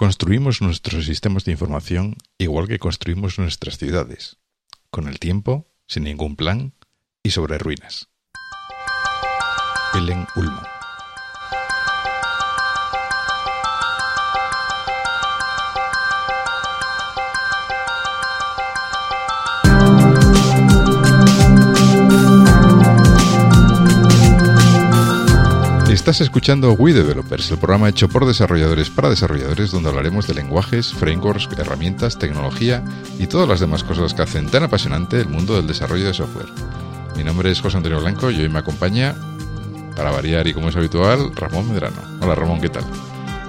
Construimos nuestros sistemas de información igual que construimos nuestras ciudades, con el tiempo, sin ningún plan y sobre ruinas. Ellen Ullman Estás escuchando We Developers, el programa hecho por desarrolladores para desarrolladores donde hablaremos de lenguajes, frameworks, herramientas, tecnología y todas las demás cosas que hacen tan apasionante el mundo del desarrollo de software. Mi nombre es José Antonio Blanco y hoy me acompaña, para variar y como es habitual, Ramón Medrano. Hola Ramón, ¿qué tal?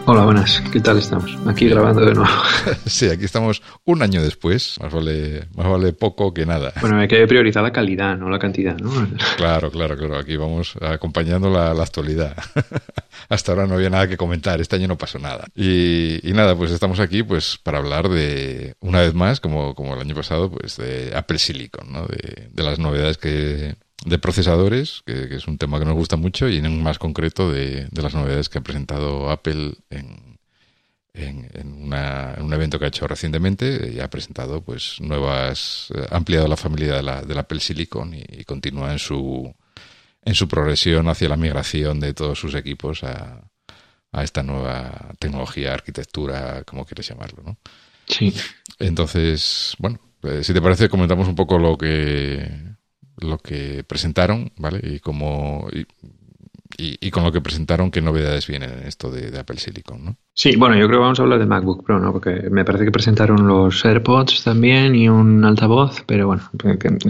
Hola, buenas. ¿Qué tal estamos? Aquí grabando de nuevo. sí, aquí estamos un año después. Más vale, más vale poco que nada. Bueno, hay que priorizar la calidad, no la cantidad, ¿no? Claro, claro, claro. Aquí vamos acompañando la, actualidad. Hasta ahora no había nada que comentar. Este año no pasó nada. Y, nada, pues estamos aquí pues para hablar de, una vez más, como, como el año pasado, pues de Apple Silicon, ¿no? De, de las novedades que de procesadores, que, es un tema que nos gusta mucho, y en más concreto de, las novedades que ha presentado Apple en, en, un evento que ha hecho recientemente y ha presentado pues nuevas, ha ampliado la familia de la, del Apple Silicon y, continúa en su, en su progresión hacia la migración de todos sus equipos a, a esta nueva tecnología, arquitectura, como quieres llamarlo, ¿no? Sí. Entonces, bueno, eh, si te parece, comentamos un poco lo que lo que presentaron, ¿vale? Y como y, y, con lo que presentaron, qué novedades vienen en esto de, Apple Silicon, ¿no? Sí, bueno, yo creo que vamos a hablar de MacBook Pro, ¿no? Porque me parece que presentaron los AirPods también y un altavoz, pero bueno,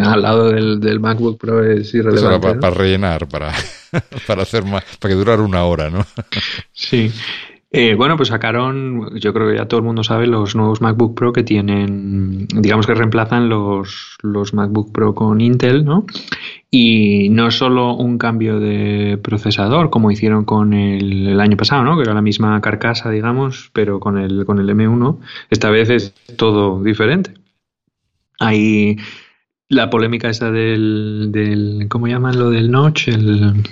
al lado del, MacBook Pro es irrelevante. para, rellenar, para, para hacer más, para que durara una hora, ¿no? sí. Eh, bueno, pues sacaron, yo creo que ya todo el mundo sabe, los nuevos MacBook Pro que tienen, digamos que reemplazan los, los MacBook Pro con Intel, ¿no? Y no solo un cambio de procesador, como hicieron con el, el, año pasado, ¿no? Que era la misma carcasa, digamos, pero con el, con el M1. Esta vez es todo diferente. Hay la polémica esa del, del ¿cómo llaman lo del notch? El,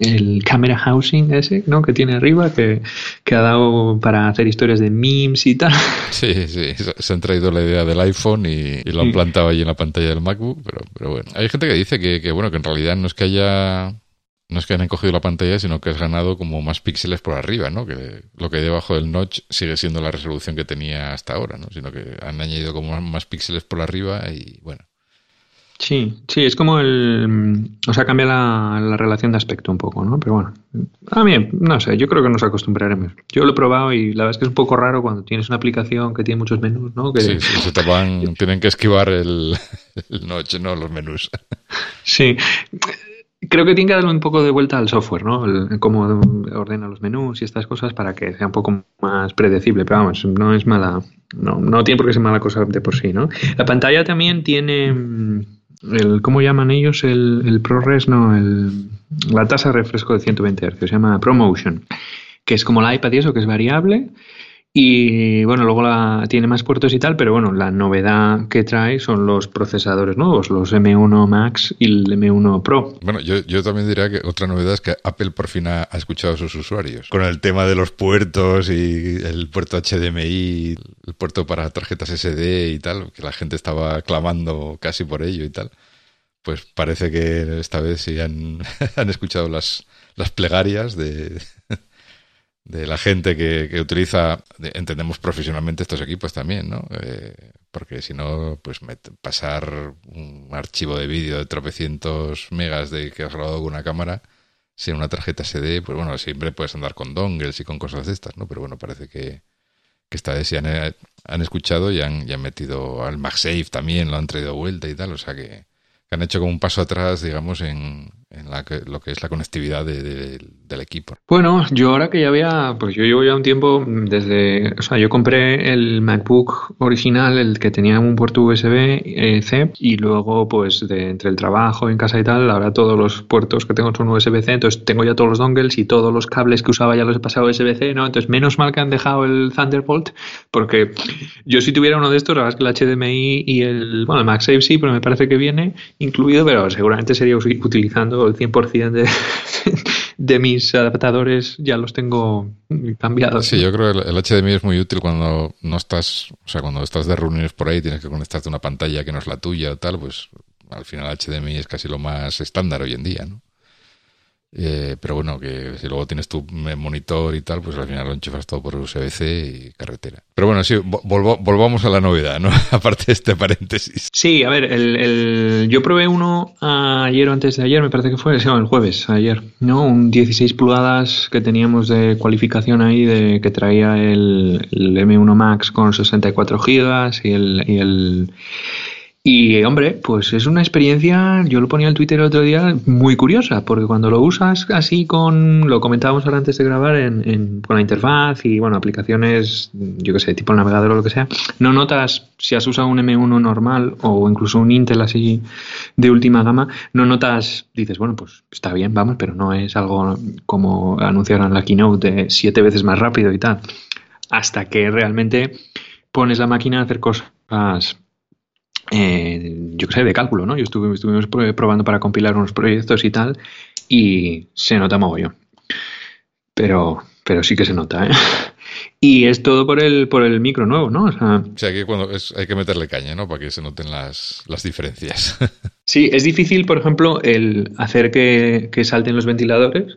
el camera housing ese, ¿no? Que tiene arriba, que, ha dado para hacer historias de memes y tal. Sí, sí, se han traído la idea del iPhone y, lo han plantado ahí en la pantalla del MacBook, pero, pero bueno. Hay gente que dice que, que, bueno, que en realidad no es que haya... No es que hayan cogido la pantalla, sino que has ganado como más píxeles por arriba, ¿no? Que lo que hay debajo del notch sigue siendo la resolución que tenía hasta ahora, ¿no? Sino que han añadido como más píxeles por arriba y bueno, Sí, sí, es como el. O sea, cambia la, relación de aspecto un poco, ¿no? Pero bueno, a mí, no sé, yo creo que nos acostumbraremos. Yo lo he probado y la verdad es que es un poco raro cuando tienes una aplicación que tiene muchos menús, ¿no? Que... Sí, sí, se te van, tienen que esquivar el, el noche, ¿no? Los menús. Sí. Creo que tiene que darle un poco de vuelta al software, ¿no? cómo ordena los menús y estas cosas para que sea un poco más predecible. Pero vamos, no es mala. No, no tiene por qué ser mala cosa de por sí, ¿no? La pantalla también tiene el, ¿cómo llaman ellos? El, el ProRes, no, el, la tasa de refresco de 120 Hz, se llama ProMotion, que es como la iPad y eso, que es variable y bueno, luego la, tiene más puertos y tal, pero bueno, la novedad que trae son los procesadores nuevos, los M1 Max y el M1 Pro. Bueno, yo, yo también diría que otra novedad es que Apple por fin ha, escuchado a sus usuarios. Con el tema de los puertos y el puerto HDMI, el puerto para tarjetas SD y tal, que la gente estaba clamando casi por ello y tal. Pues parece que esta vez sí han, han escuchado las, las plegarias de, de la gente que, utiliza, entendemos profesionalmente estos equipos también, ¿no? Eh, porque si no, pues pasar un archivo de vídeo de tropecientos megas de que has grabado con una cámara sin una tarjeta SD, pues bueno, siempre puedes andar con dongles y con cosas de estas, ¿no? Pero bueno, parece que, que esta vez sí han, han escuchado y han, han metido al MagSafe también, lo han traído vuelta y tal, o sea que, que han hecho como un paso atrás, digamos, en, en la que, lo que es la conectividad del equipo. Bueno, yo ahora que ya había, pues yo llevo ya un tiempo desde, o sea, yo compré el MacBook original, el que tenía un puerto USB-C, eh, y luego pues de, entre el trabajo en casa y tal, ahora todos los puertos que tengo son USB-C, entonces tengo ya todos los dongles y todos los cables que usaba ya los he pasado USB-C, ¿no? Entonces menos mal que han dejado el Thunderbolt, porque yo si tuviera uno de estos, la verdad es que el HDMI y el, bueno, el MagSafe sí, pero me parece que viene incluido, pero seguramente sería utilizando el 100% de, de mis adaptadores ya los tengo cambiados. Sí, yo creo que el HDMI es muy útil cuando no estás, o sea, cuando estás de reuniones por ahí, tienes que conectarte a una pantalla que no es la tuya o tal, pues al final HDMI es casi lo más estándar hoy en día, ¿no? Eh, pero bueno, que si luego tienes tu monitor y tal, pues al final lo enchufas todo por USB-C y carretera. Pero bueno, sí, volvamos a la novedad, ¿no? Aparte de este paréntesis. Sí, a ver, el, yo probé uno ayer o antes de ayer, me parece que fue, el jueves, ayer, ¿no? Un 16 pulgadas que teníamos de cualificación ahí, de que traía el, el M1 Max con 64 gigas y el, y el y hombre, pues es una experiencia, yo lo ponía en Twitter el otro día, muy curiosa, porque cuando lo usas así con, lo comentábamos ahora antes de grabar, en, con la interfaz y bueno, aplicaciones, yo que sé, tipo el navegador o lo que sea, no notas, si has usado un M1 normal o incluso un Intel así de última gama, no notas, dices, bueno, pues está bien, vamos, pero no es algo como anunciaron en la keynote de siete veces más rápido y tal, hasta que realmente pones la máquina a hacer cosas eh, yo qué sé, de cálculo, ¿no? Yo estuve, estuvimos probando para compilar unos proyectos y tal, y se nota mogollón. Pero, pero sí que se nota, ¿eh? Y es todo por el, por el micro nuevo, ¿no? O sea, que cuando hay que meterle caña, ¿no? Para que se noten las, las diferencias. sí, es difícil, por ejemplo, el hacer que, que salten los ventiladores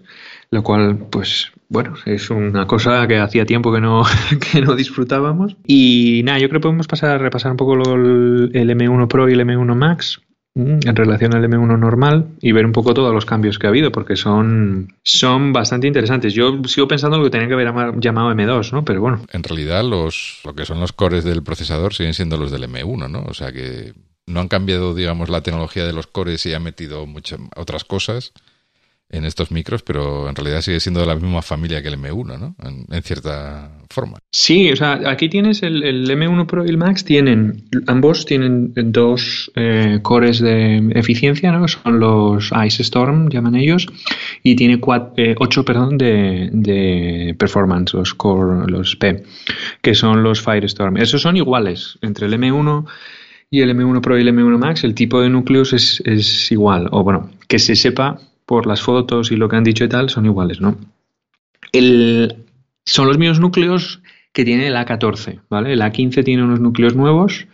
lo cual, pues bueno, es una cosa que hacía tiempo que no, que no disfrutábamos. Y nada, yo creo que podemos pasar a repasar un poco el M1 Pro y el M1 Max mm, en relación al M1 normal y ver un poco todos los cambios que ha habido, porque son, son bastante interesantes. Yo sigo pensando lo que tenía que haber llamado M2, ¿no? Pero bueno. En realidad, los, lo que son los cores del procesador siguen siendo los del M1, ¿no? O sea que no han cambiado, digamos, la tecnología de los cores y han metido muchas otras cosas en estos micros, pero en realidad sigue siendo de la misma familia que el M1, ¿no? En, cierta forma. Sí, o sea, aquí tienes el, M1 Pro y el Max, tienen, ambos tienen dos eh, cores de eficiencia, ¿no? Son los Ice Storm, llaman ellos, y tiene cuatro, eh, ocho, perdón, de, de, performance, los core, los P, que son los Firestorm. Esos son iguales entre el M1 y el M1 Pro y el M1 Max, el tipo de núcleos es, es igual, o bueno, que se sepa por las fotos y lo que han dicho y tal, son iguales, ¿no? El, son los mismos núcleos que tiene el A14, ¿vale? El A15 tiene unos núcleos nuevos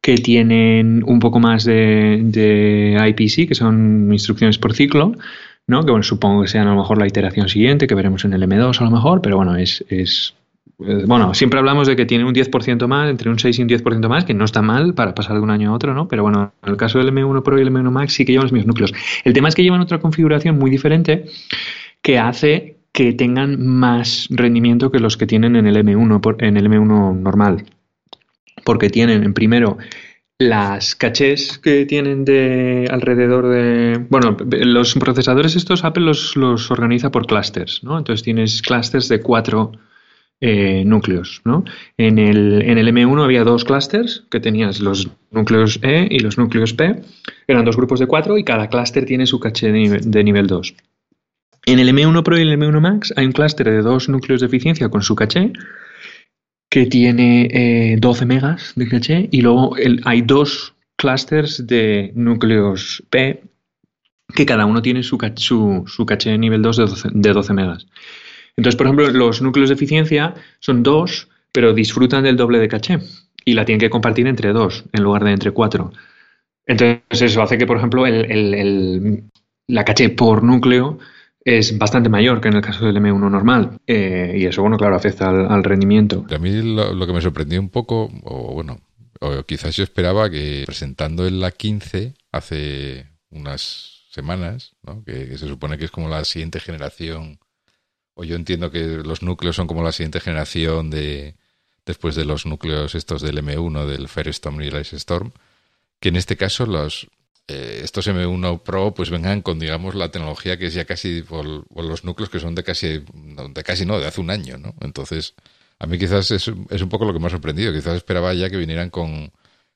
que tienen un poco más de, IPC, que son instrucciones por ciclo, ¿no? Que bueno, supongo que sean a lo mejor la iteración siguiente, que veremos en el M2 a lo mejor, pero bueno, es, bueno, siempre hablamos de que tiene un 10% más, entre un 6 y un 10% más, que no está mal para pasar de un año a otro, ¿no? Pero bueno, en el caso del M1 Pro y el M1 Max sí que llevan los mismos núcleos. El tema es que llevan otra configuración muy diferente que hace que tengan más rendimiento que los que tienen en el M1, en el M1 normal. Porque tienen, en primero, las cachés que tienen de alrededor de... Bueno, los procesadores estos Apple los, los organiza por clusters, ¿no? Entonces tienes clusters de cuatro eh, núcleos. ¿no? En, el, en el M1 había dos clústeres que tenías los núcleos E y los núcleos P. Eran dos grupos de cuatro y cada clúster tiene su caché de nivel, 2. En el M1 Pro y el M1 Max hay un clúster de dos núcleos de eficiencia con su caché que tiene 12 eh, megas de caché y luego hay dos clústeres de núcleos P que cada uno tiene su, su, caché de nivel 2 de 12, de 12 megas. Entonces, por ejemplo, los núcleos de eficiencia son dos, pero disfrutan del doble de caché y la tienen que compartir entre dos en lugar de entre cuatro. Entonces, eso hace que, por ejemplo, la caché por núcleo es bastante mayor que en el caso del M1 normal. Eh, y eso, bueno, claro, afecta al, rendimiento. A mí lo, que me sorprendió un poco, o bueno, o quizás yo esperaba que presentando en la 15 hace unas semanas, ¿no? que, se supone que es como la siguiente generación o yo entiendo que los núcleos son como la siguiente generación de después de los núcleos estos del M1, del Firestorm y el Ice Storm, que en este caso los eh, estos M1 Pro pues vengan con digamos la tecnología que es ya casi por, los núcleos que son de casi de casi no, de hace un año, ¿no? Entonces, a mí quizás es, es un poco lo que me ha sorprendido, quizás esperaba ya que vinieran con,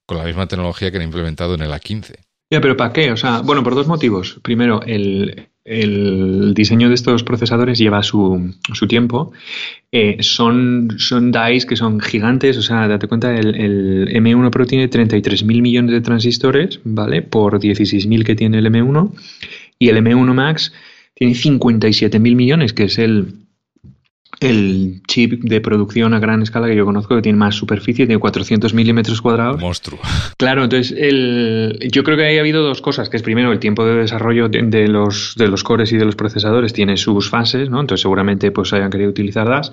con la misma tecnología que han implementado en el A15. Ya, pero ¿para qué? O sea, bueno, por dos motivos. Primero, el, el diseño de estos procesadores lleva su, su tiempo. Eh, son, son DICE que son gigantes, o sea, date cuenta, el, el M1 Pro tiene 33.000 millones de transistores, ¿vale? Por 16.000 que tiene el M1. Y el M1 Max tiene 57.000 millones, que es el, el chip de producción a gran escala que yo conozco que tiene más superficie, tiene 400 milímetros cuadrados. Monstruo. Claro, entonces el, yo creo que ahí ha habido dos cosas, que es primero el tiempo de desarrollo de, los, de los cores y de los procesadores tiene sus fases, ¿no? Entonces seguramente pues hayan querido utilizar DAS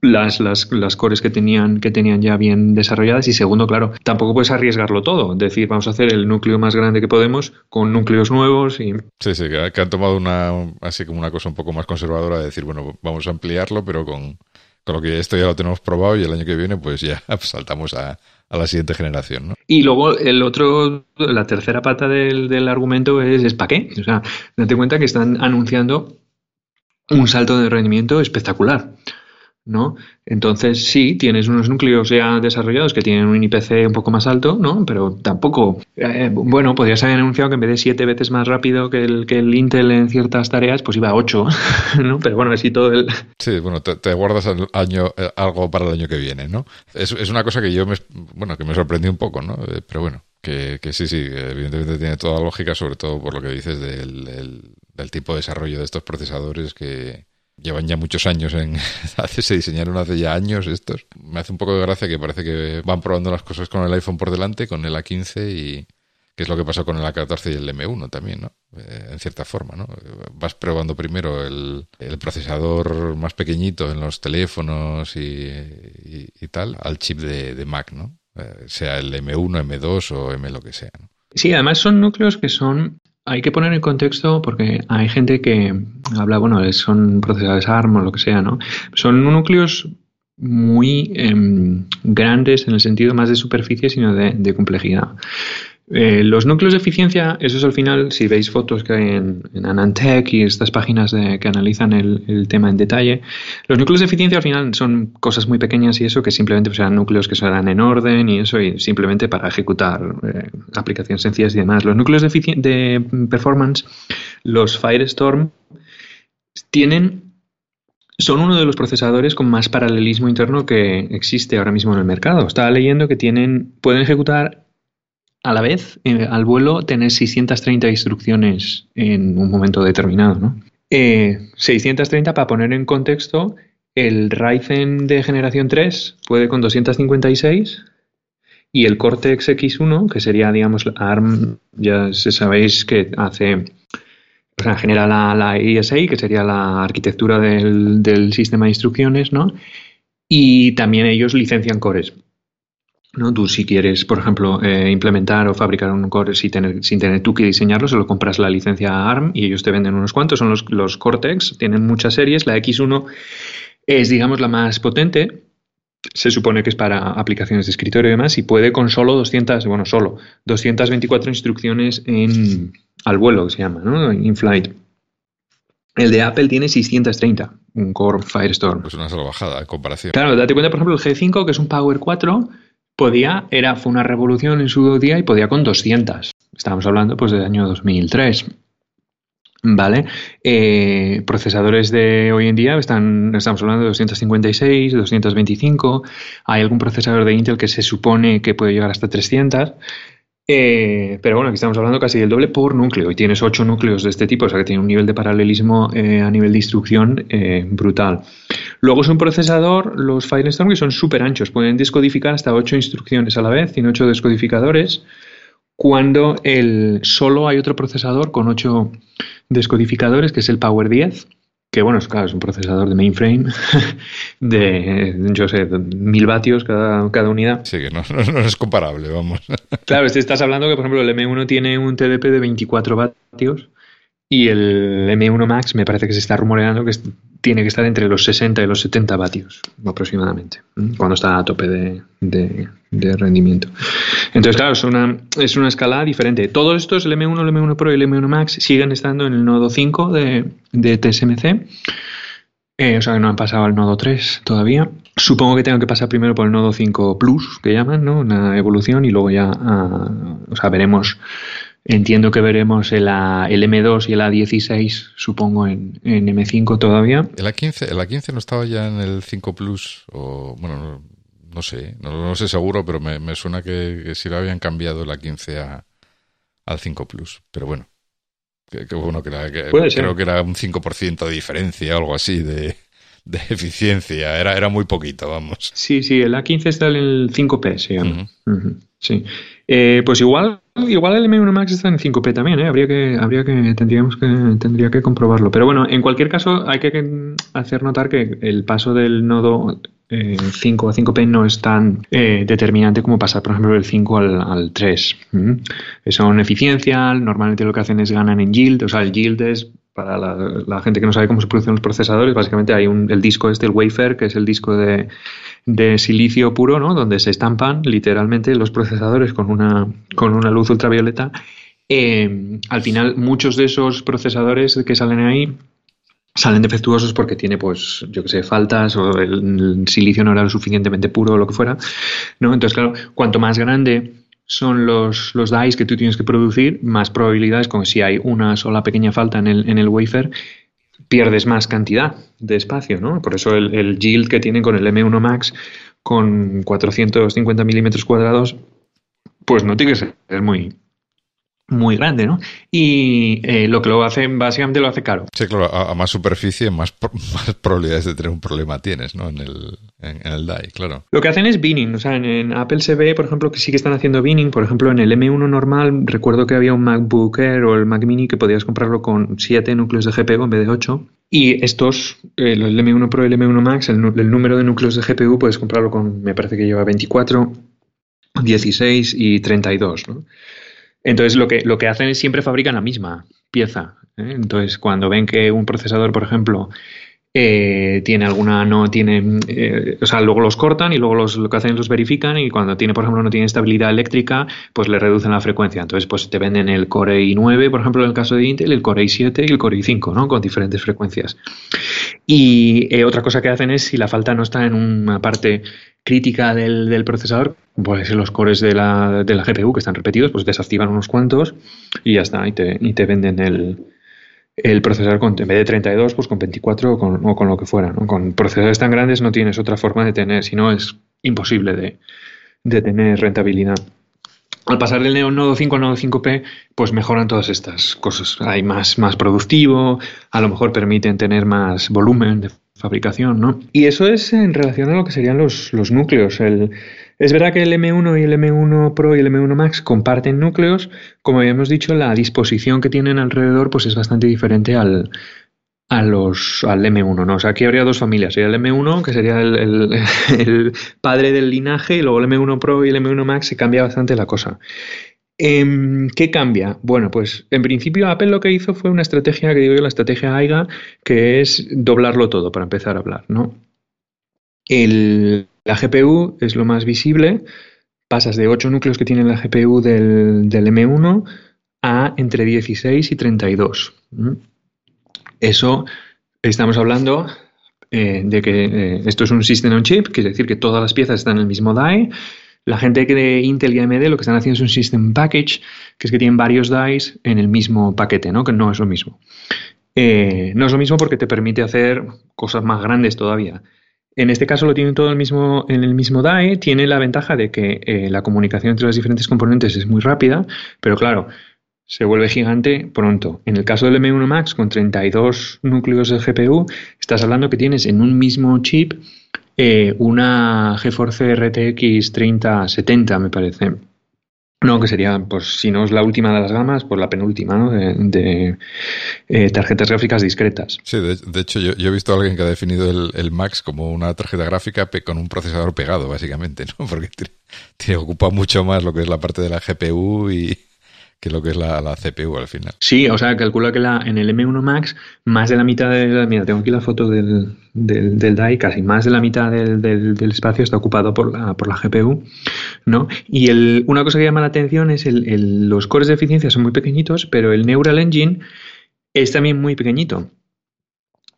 las, las, las, cores que tenían, que tenían ya bien desarrolladas y segundo, claro, tampoco puedes arriesgarlo todo, decir, vamos a hacer el núcleo más grande que podemos con núcleos nuevos y... Sí, sí, que han tomado una, así como una cosa un poco más conservadora de decir, bueno, vamos a ampliarlo, pero con, con lo que esto ya lo tenemos probado y el año que viene pues ya saltamos a, a la siguiente generación. ¿no? Y luego el otro, la tercera pata del, del argumento es, es ¿para qué? O sea, date cuenta que están anunciando un salto de rendimiento espectacular. ¿No? Entonces, sí, tienes unos núcleos ya desarrollados que tienen un IPC un poco más alto, ¿no? Pero tampoco, eh, bueno, podrías haber anunciado que en vez de siete veces más rápido que el, que el Intel en ciertas tareas, pues iba a ocho, ¿no? Pero bueno, así todo el... Sí, bueno, te, guardas año, eh, algo para el año que viene, ¿no? Es, es una cosa que yo me, bueno, que me sorprendió un poco, ¿no? Eh, pero bueno, que, que, sí, sí, evidentemente tiene toda lógica, sobre todo por lo que dices del, del tipo de desarrollo de estos procesadores que llevan ya muchos años en se diseñaron hace ya años estos. Me hace un poco de gracia que parece que van probando las cosas con el iPhone por delante con el A15 y que es lo que pasó con el A14 y el M1 también no eh, en cierta forma no vas probando primero el, el procesador más pequeñito en los teléfonos y, y, tal al chip de, de Mac no eh, sea el M1 M2 o M lo que sea ¿no? Sí, además son núcleos que son hay que poner en contexto porque hay gente que habla, bueno, son procesadores ARM o lo que sea, ¿no? Son núcleos muy em, grandes en el sentido más de superficie, sino de complejidad. Eh, los núcleos de eficiencia, eso es al final, si veis fotos que hay en, Anantech y estas páginas que analizan el, tema en detalle, los núcleos de eficiencia al final son cosas muy pequeñas y eso que simplemente pues, núcleos que se dan en orden y eso y simplemente para ejecutar eh, aplicaciones sencillas y demás. Los núcleos de, de performance, los Firestorm, tienen son uno de los procesadores con más paralelismo interno que existe ahora mismo en el mercado. Estaba leyendo que tienen, pueden ejecutar a la vez, eh, al vuelo, tener 630 instrucciones en un momento determinado. ¿no? 630, eh, para poner en contexto, el Ryzen de generación 3 puede con 256 y el Cortex X1, que sería, digamos, ARM, ya sabéis que hace, o sea, genera la, la que sería la arquitectura del, del sistema de instrucciones, ¿no? Y también ellos licencian cores. ¿No? Tú si quieres, por ejemplo, eh, implementar o fabricar un core sin tener, sin tener tú que diseñarlo, solo compras la licencia ARM y ellos te venden unos cuantos. Son los, los Cortex, tienen muchas series. La X1 es, digamos, la más potente. Se supone que es para aplicaciones de escritorio y demás y puede con solo 200, bueno, solo 224 instrucciones en, al vuelo, que se llama, ¿no? In flight. El de Apple tiene 630, un Core Firestorm. Pues una salvajada en comparación. Claro, date cuenta, por ejemplo, el G5, que es un Power 4, podía, era, fue una revolución en su día y podía con 200. Estábamos hablando pues del año 2003. ¿Vale? Eh, procesadores de hoy en día están, estamos hablando de 256, 225. Hay algún procesador de Intel que se supone que puede llegar hasta 300. Eh, pero bueno, aquí estamos hablando casi del doble por núcleo y tienes ocho núcleos de este tipo, o sea que tiene un nivel de paralelismo eh, a nivel de instrucción brutal. Luego es un procesador, los Firestorm, que son súper anchos, pueden descodificar hasta ocho instrucciones a la vez, tiene ocho descodificadores, cuando el, solo hay otro procesador con ocho descodificadores, que es el Power 10, que bueno, es, claro, es un procesador de mainframe de, yo sé, mil vatios cada, cada unidad. Sí, que no, no, es comparable, vamos. Claro, estás hablando que, por ejemplo, el M1 tiene un TDP de 24 vatios y el M1 Max me parece que se está rumoreando que tiene que estar entre los 60 y los 70 vatios aproximadamente, cuando está a tope de, de, rendimiento. Entonces, claro, es una, es una escala diferente. Todos estos, el M1, el M1 Pro y el M1 Max, siguen estando en el nodo 5 de, TSMC. Eh, o sea que no han pasado al nodo 3 todavía. Supongo que tengo que pasar primero por el nodo 5 Plus, que llaman, ¿no? Una evolución, y luego ya, o sea, veremos Entiendo que veremos el, el M2 y el A16, supongo, en, en, M5 todavía. ¿El A15, ¿El A15 no estaba ya en el 5 Plus? O, bueno, no, sé, no, sé seguro, pero me, me suena que, que, sí lo habían cambiado el A15 a, al 5 Plus. Pero bueno, Que, bueno, que, creo que era un 5% de diferencia o algo así de, de eficiencia. Era, era muy poquito, vamos. Sí, sí, el A15 está en el 5P, se llama. sí. Eh, pues igual, igual el M1 Max está en 5P también, ¿eh? Habría que, habría que, tendríamos que, tendría que comprobarlo. Pero bueno, en cualquier caso, hay que hacer notar que el paso del nodo 5 a 5P no es tan eh, determinante como pasar, por ejemplo, del 5 al, al 3. Son eficiencia, normalmente lo que hacen es ganan en yield, o sea, el yield es para la, gente que no sabe cómo se producen los procesadores, básicamente hay un, el disco este, el wafer, que es el disco de, silicio puro, ¿no? Donde se estampan literalmente los procesadores con una, con una luz ultravioleta. Eh, al final, muchos de esos procesadores que salen ahí salen defectuosos porque tiene, pues, yo que sé, faltas o el, silicio no era lo suficientemente puro o lo que fuera, ¿no? Entonces, claro, cuanto más grande son los, los dice que tú tienes que producir, más probabilidades, como si hay una sola pequeña falta en el, en el wafer, pierdes más cantidad de espacio, ¿no? Por eso el, el yield que tienen con el M1 Max con 450 milímetros cuadrados, pues no tiene que ser muy, muy grande, ¿no? Y eh, lo que lo hace, básicamente lo hace caro. Sí, claro, a, más superficie, más, más, probabilidades de tener un problema tienes, ¿no? En el, en, el DAI, claro. Lo que hacen es binning, o sea, en, Apple se ve, por ejemplo, que sí que están haciendo binning. Por ejemplo, en el M1 normal, recuerdo que había un MacBook Air o el Mac Mini que podías comprarlo con 7 núcleos de GPU en vez de 8. Y estos, el M1 Pro y el M1 Max, el, el número de núcleos de GPU puedes comprarlo con, me parece que lleva 24, 16 y 32, ¿no? Entonces lo que, lo que hacen es siempre fabrican la misma pieza. ¿eh? Entonces cuando ven que un procesador, por ejemplo, eh, tiene alguna, no tiene, eh, o sea, luego los cortan y luego los, lo que hacen es los verifican y cuando tiene, por ejemplo, no tiene estabilidad eléctrica, pues le reducen la frecuencia. Entonces, pues te venden el Core i9, por ejemplo, en el caso de Intel, el Core i7 y el Core i5, ¿no? Con diferentes frecuencias. Y otra cosa que hacen es, si la falta no está en una parte crítica del, procesador, pues los cores de la, de la, GPU que están repetidos, pues desactivan unos cuantos y ya está, y te, y te venden el, el procesador con, en vez de 32, pues con 24 o con, o con lo que fuera. ¿no? Con procesadores tan grandes no tienes otra forma de tener, si no es imposible de, de tener rentabilidad. Al pasar del nodo 5 al nodo 5P, pues mejoran todas estas cosas. Hay más, más productivo, a lo mejor permiten tener más volumen de fabricación, ¿no? Y eso es en relación a lo que serían los, los núcleos. El, es verdad que el M1 y el M1 Pro y el M1 Max comparten núcleos. Como habíamos dicho, la disposición que tienen alrededor pues es bastante diferente al, al M1, ¿no? O sea, aquí habría dos familias. Sería el M1, que sería el, padre del linaje, y luego el M1 Pro y el M1 Max se cambia bastante la cosa. Em, ¿Qué cambia? Bueno, pues en principio Apple lo que hizo fue una estrategia que digo yo, la estrategia AIGA, que es doblarlo todo para empezar a hablar, ¿no? La GPU es lo más visible, pasas de 8 núcleos que tiene la GPU del, del M1 a entre 16 y 32. Eso estamos hablando eh, de que eh, esto es un System on Chip, quiere decir que todas las piezas están en el mismo die. La gente de Intel y AMD lo que están haciendo es un System Package, que es que tienen varios dies en el mismo paquete, ¿no? que no es lo mismo. Eh, no es lo mismo porque te permite hacer cosas más grandes todavía. En este caso lo tienen todo el mismo, en el mismo DAE, tiene la ventaja de que la comunicación entre los diferentes componentes es muy rápida, pero claro, se vuelve gigante pronto. En el caso del M1 Max, con 32 núcleos de GPU, estás hablando que tienes en un mismo chip eh, una GeForce RTX 3070, me parece. No, que sería, pues si no es la última de las gamas, pues la penúltima, ¿no? De, eh, tarjetas gráficas discretas. Sí, de, hecho yo, he visto a alguien que ha definido el, Max como una tarjeta gráfica con un procesador pegado, básicamente, ¿no? Porque te, ocupa mucho más lo que es la parte de la GPU y, que lo que es la, CPU al final. Sí, o sea, calcula que la, en el M1 Max, más de la mitad de la. Mira, tengo aquí la foto del, del, DAI, casi más de la mitad del, del, espacio está ocupado por la, por la GPU, ¿no? Y el, una cosa que llama la atención es el, los cores de eficiencia son muy pequeñitos, pero el Neural Engine es también muy pequeñito.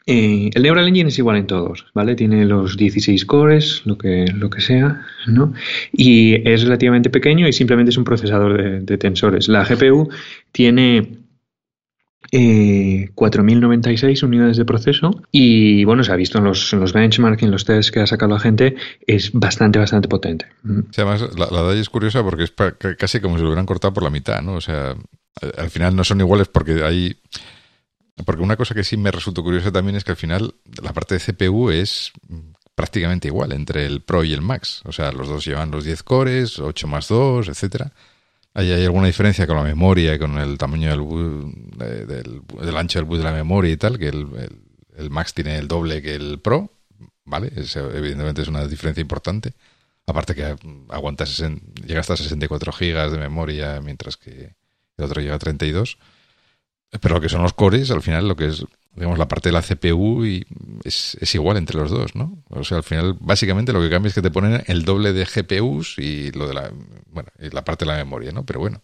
Eh, el Neural Engine es igual en todos, ¿vale? Tiene los 16 cores, lo que, lo que sea, ¿no? Y es relativamente pequeño y simplemente es un procesador de, tensores. La GPU tiene 4.096 eh, unidades de proceso y bueno, se ha visto en los, en los benchmarks, en los tests que ha sacado la gente, es bastante, bastante potente. además, la, la DAI es curiosa porque es casi como si lo hubieran cortado por la mitad, ¿no? O sea, al final no son iguales porque hay... Porque una cosa que sí me resultó curiosa también es que al final la parte de CPU es prácticamente igual entre el Pro y el Max. O sea, los dos llevan los 10 cores, 8 más 2, etcétera. ¿Hay, ¿Hay alguna diferencia con la memoria y con el tamaño del, del, ancho del bus de la memoria y tal? Que el, Max tiene el doble que el Pro, ¿vale? evidentemente es una diferencia importante. Aparte que aguanta llega hasta 64 gigas de memoria, mientras que el otro llega a 32. Pero lo que son los cores, al final, lo que es digamos, la parte de la CPU y es, es, igual entre los dos, ¿no? O sea, al final, básicamente lo que cambia es que te ponen el doble de GPUs y lo de la, bueno, la parte de la memoria, ¿no? Pero bueno.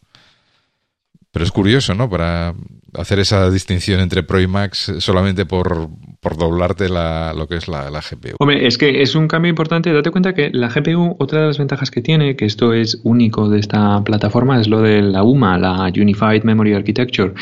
Pero es curioso, ¿no? Para hacer esa distinción entre Pro y Max solamente por, por doblarte la, lo que es la, la, GPU. Hombre, es que es un cambio importante. Date cuenta que la GPU, otra de las ventajas que tiene, que esto es único de esta plataforma, es lo de la UMA, la Unified Memory Architecture.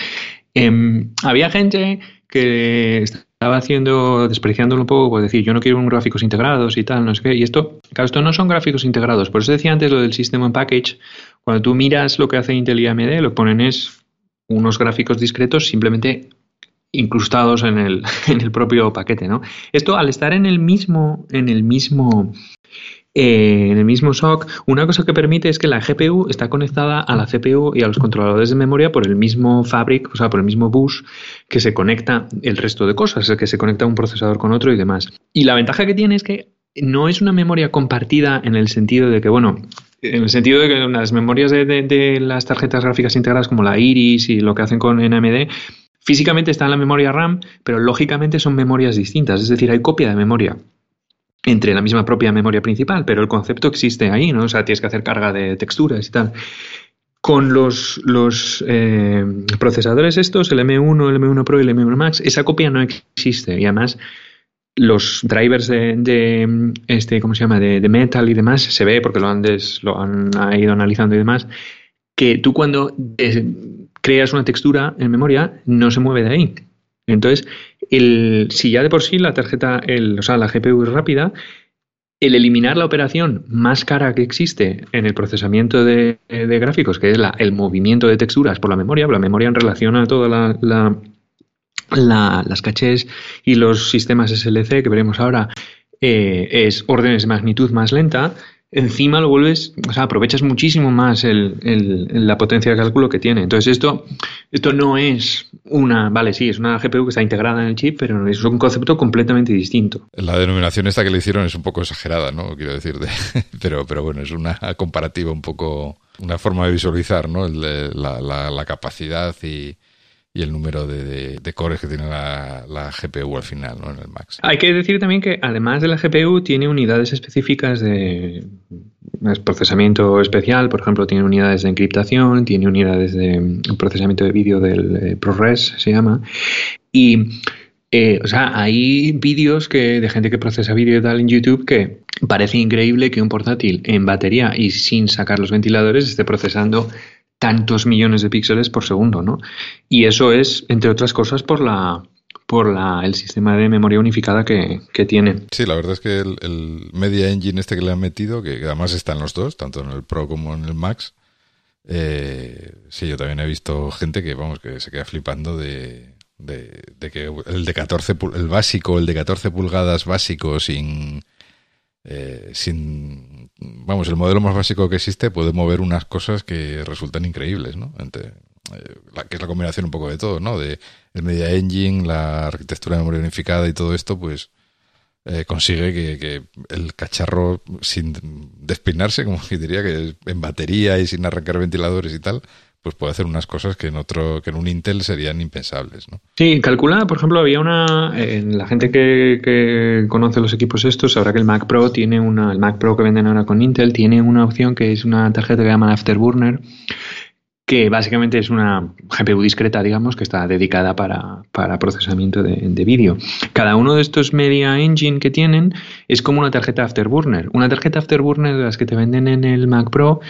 Eh, había gente que estaba haciendo, despreciándolo un poco, pues decir, yo no quiero unos gráficos integrados y tal, no sé qué. Y esto, claro, esto no son gráficos integrados. Por eso decía antes lo del System on Package. Cuando tú miras lo que hace Intel y AMD, lo ponen es unos gráficos discretos simplemente incrustados en el, en el propio paquete, ¿no? Esto al estar en el mismo, en el mismo eh, en el mismo SOC, una cosa que permite es que la GPU está conectada a la CPU y a los controladores de memoria por el mismo fabric, o sea, por el mismo bus que se conecta el resto de cosas, que se conecta un procesador con otro y demás. Y la ventaja que tiene es que no es una memoria compartida en el sentido de que, bueno, en el sentido de que las memorias de, las tarjetas gráficas integradas como la Iris y lo que hacen con NMD, físicamente está en la memoria RAM, pero lógicamente son memorias distintas, es decir, hay copia de memoria entre la misma propia memoria principal, pero el concepto existe ahí, ¿no? O sea, tienes que hacer carga de texturas y tal. Con los, los eh, procesadores estos, el M1, el M1 Pro y el M1 Max, esa copia no existe. Y además, los drivers de, este, ¿cómo se llama? De, Metal y demás, se ve, porque lo han, lo han ido analizando y demás, que tú cuando creas una textura en memoria, no se mueve de ahí. Entonces, el, si ya de por sí la tarjeta, el, o sea, la GPU es rápida, el eliminar la operación más cara que existe en el procesamiento de, gráficos, que es la, el movimiento de texturas por la memoria, la memoria en relación a todas la, las cachés y los sistemas SLC que veremos ahora, eh, es órdenes de magnitud más lenta, encima lo vuelves, o sea, aprovechas muchísimo más el, la potencia de cálculo que tiene. Entonces esto, esto no es una, vale, sí, es una GPU que está integrada en el chip, pero es un concepto completamente distinto. La denominación esta que le hicieron es un poco exagerada, ¿no? Quiero decir, pero, pero bueno, es una comparativa un poco, una forma de visualizar, ¿no? la capacidad y, y el número de, cores que tiene la, GPU al final, ¿no? En el Max. Hay que decir también que además de la GPU tiene unidades específicas de procesamiento especial, por ejemplo, tiene unidades de encriptación, tiene unidades de procesamiento de vídeo del eh, ProRes, se llama, y eh, o sea, hay vídeos que, de gente que procesa vídeo y tal en YouTube que parece increíble que un portátil en batería y sin sacar los ventiladores esté procesando tantos millones de píxeles por segundo, ¿no? Y eso es, entre otras cosas, por la por la, el sistema de memoria unificada que, tiene. Sí, la verdad es que el, Media Engine este que le han metido, que además está en los dos, tanto en el Pro como en el Max, eh, sí, yo también he visto gente que, vamos, que se queda flipando de, de, de que el de 14, el básico, el de 14 pulgadas básico sin eh, sin, vamos, el modelo más básico que existe puede mover unas cosas que resultan increíbles, ¿no? Eh, que es la combinación un poco de todo, ¿no? De el Media Engine, la arquitectura de memoria unificada y todo esto, pues eh, consigue que, que, el cacharro, sin despeinarse, como diría, que en batería y sin arrancar ventiladores y tal, pues puede hacer unas cosas que en otro que en un Intel serían impensables, ¿no? Sí, calcula, por ejemplo, había una en la gente que, conoce los equipos estos sabrá que el Mac Pro tiene una el Mac Pro que venden ahora con Intel tiene una opción que es una tarjeta que llaman Afterburner que básicamente es una GPU discreta, digamos, que está dedicada para, procesamiento de, de vídeo. Cada uno de estos Media Engine que tienen es como una tarjeta Afterburner. Una tarjeta Afterburner de las que te venden en el Mac Pro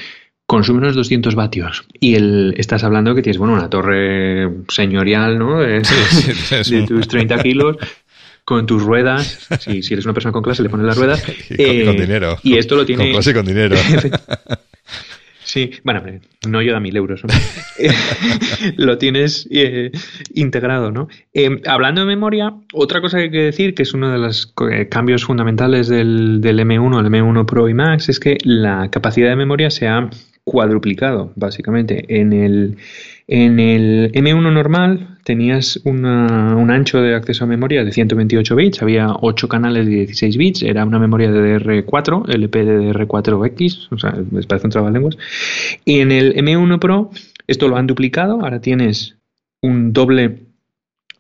consume unos 200 vatios. Y el, estás hablando que tienes, bueno, una torre señorial, ¿no? De, tus 30 kilos. Con tus ruedas, si, si, eres una persona con clase, le pones las ruedas. Y con, eh, dinero. Y esto lo tiene. Con clase y con dinero. Sí, bueno, no ayuda a mil euros. lo tienes eh, integrado, ¿no? Eh, hablando de memoria, otra cosa que hay que decir, que es uno de los eh, cambios fundamentales del, del M1, el M1 Pro y Max, es que la capacidad de memoria se ha cuadruplicado, básicamente. En el, en el M1 normal tenías un ancho de acceso a memoria de 128 bits, había 8 canales de 16 bits, era una memoria de DR4, LPDDR4X, o sea, les parece un trabalenguas. Y en el M1 Pro esto lo han duplicado, ahora tienes un doble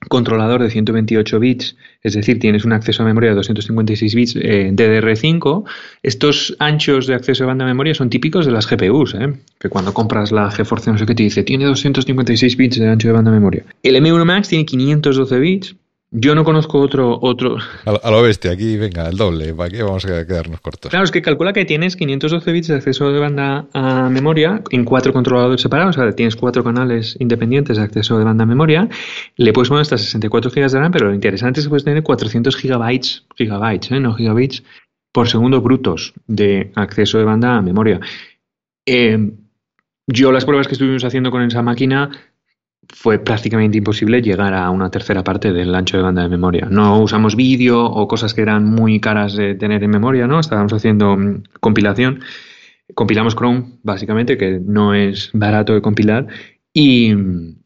controlador de 128 bits, es decir, tienes un acceso a memoria de 256 bits eh, DDR5, estos anchos de acceso a banda de memoria son típicos de las GPUs, ¿eh? que cuando compras la GeForce no sé qué te dice, tiene 256 bits de ancho de banda de memoria. El M1 Max tiene 512 bits, yo no conozco otro. otro... A, lo bestia, aquí venga, el doble. ¿Para qué vamos a quedarnos cortos? Claro, es que calcula que tienes 512 bits de acceso de banda a memoria en cuatro controladores separados. O sea, tienes cuatro canales independientes de acceso de banda a memoria. Le puedes poner hasta 64 GB de RAM, pero lo interesante es que puedes tener 400 gigabytes, gigabytes, ¿eh? no gigabits, por segundo brutos de acceso de banda a memoria. Eh, yo las pruebas que estuvimos haciendo con esa máquina fue prácticamente imposible llegar a una tercera parte del ancho de banda de memoria. No usamos vídeo o cosas que eran muy caras de tener en memoria, ¿no? Estábamos haciendo mm, compilación. Compilamos Chrome, básicamente, que no es barato de compilar. Y, mm,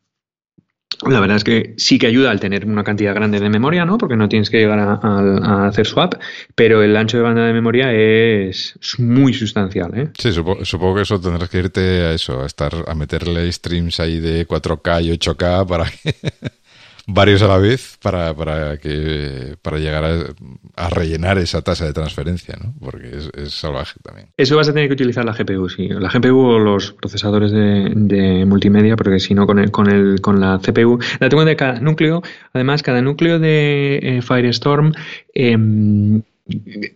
la verdad es que sí que ayuda al tener una cantidad grande de memoria, ¿no? Porque no tienes que llegar a, hacer swap, pero el ancho de banda de memoria es muy sustancial, ¿eh? Sí, supongo, que eso tendrás que irte a eso, a estar a meterle streams ahí de 4K y 8K para que varios a la vez para, para, que, para llegar a, rellenar esa tasa de transferencia, ¿no? Porque es, salvaje también. Eso vas a tener que utilizar la GPU, sí. La GPU o los procesadores de, multimedia, porque si no, con, el, con, el, con la CPU. La tengo de cada núcleo. Además, cada núcleo de eh, Firestorm. Em,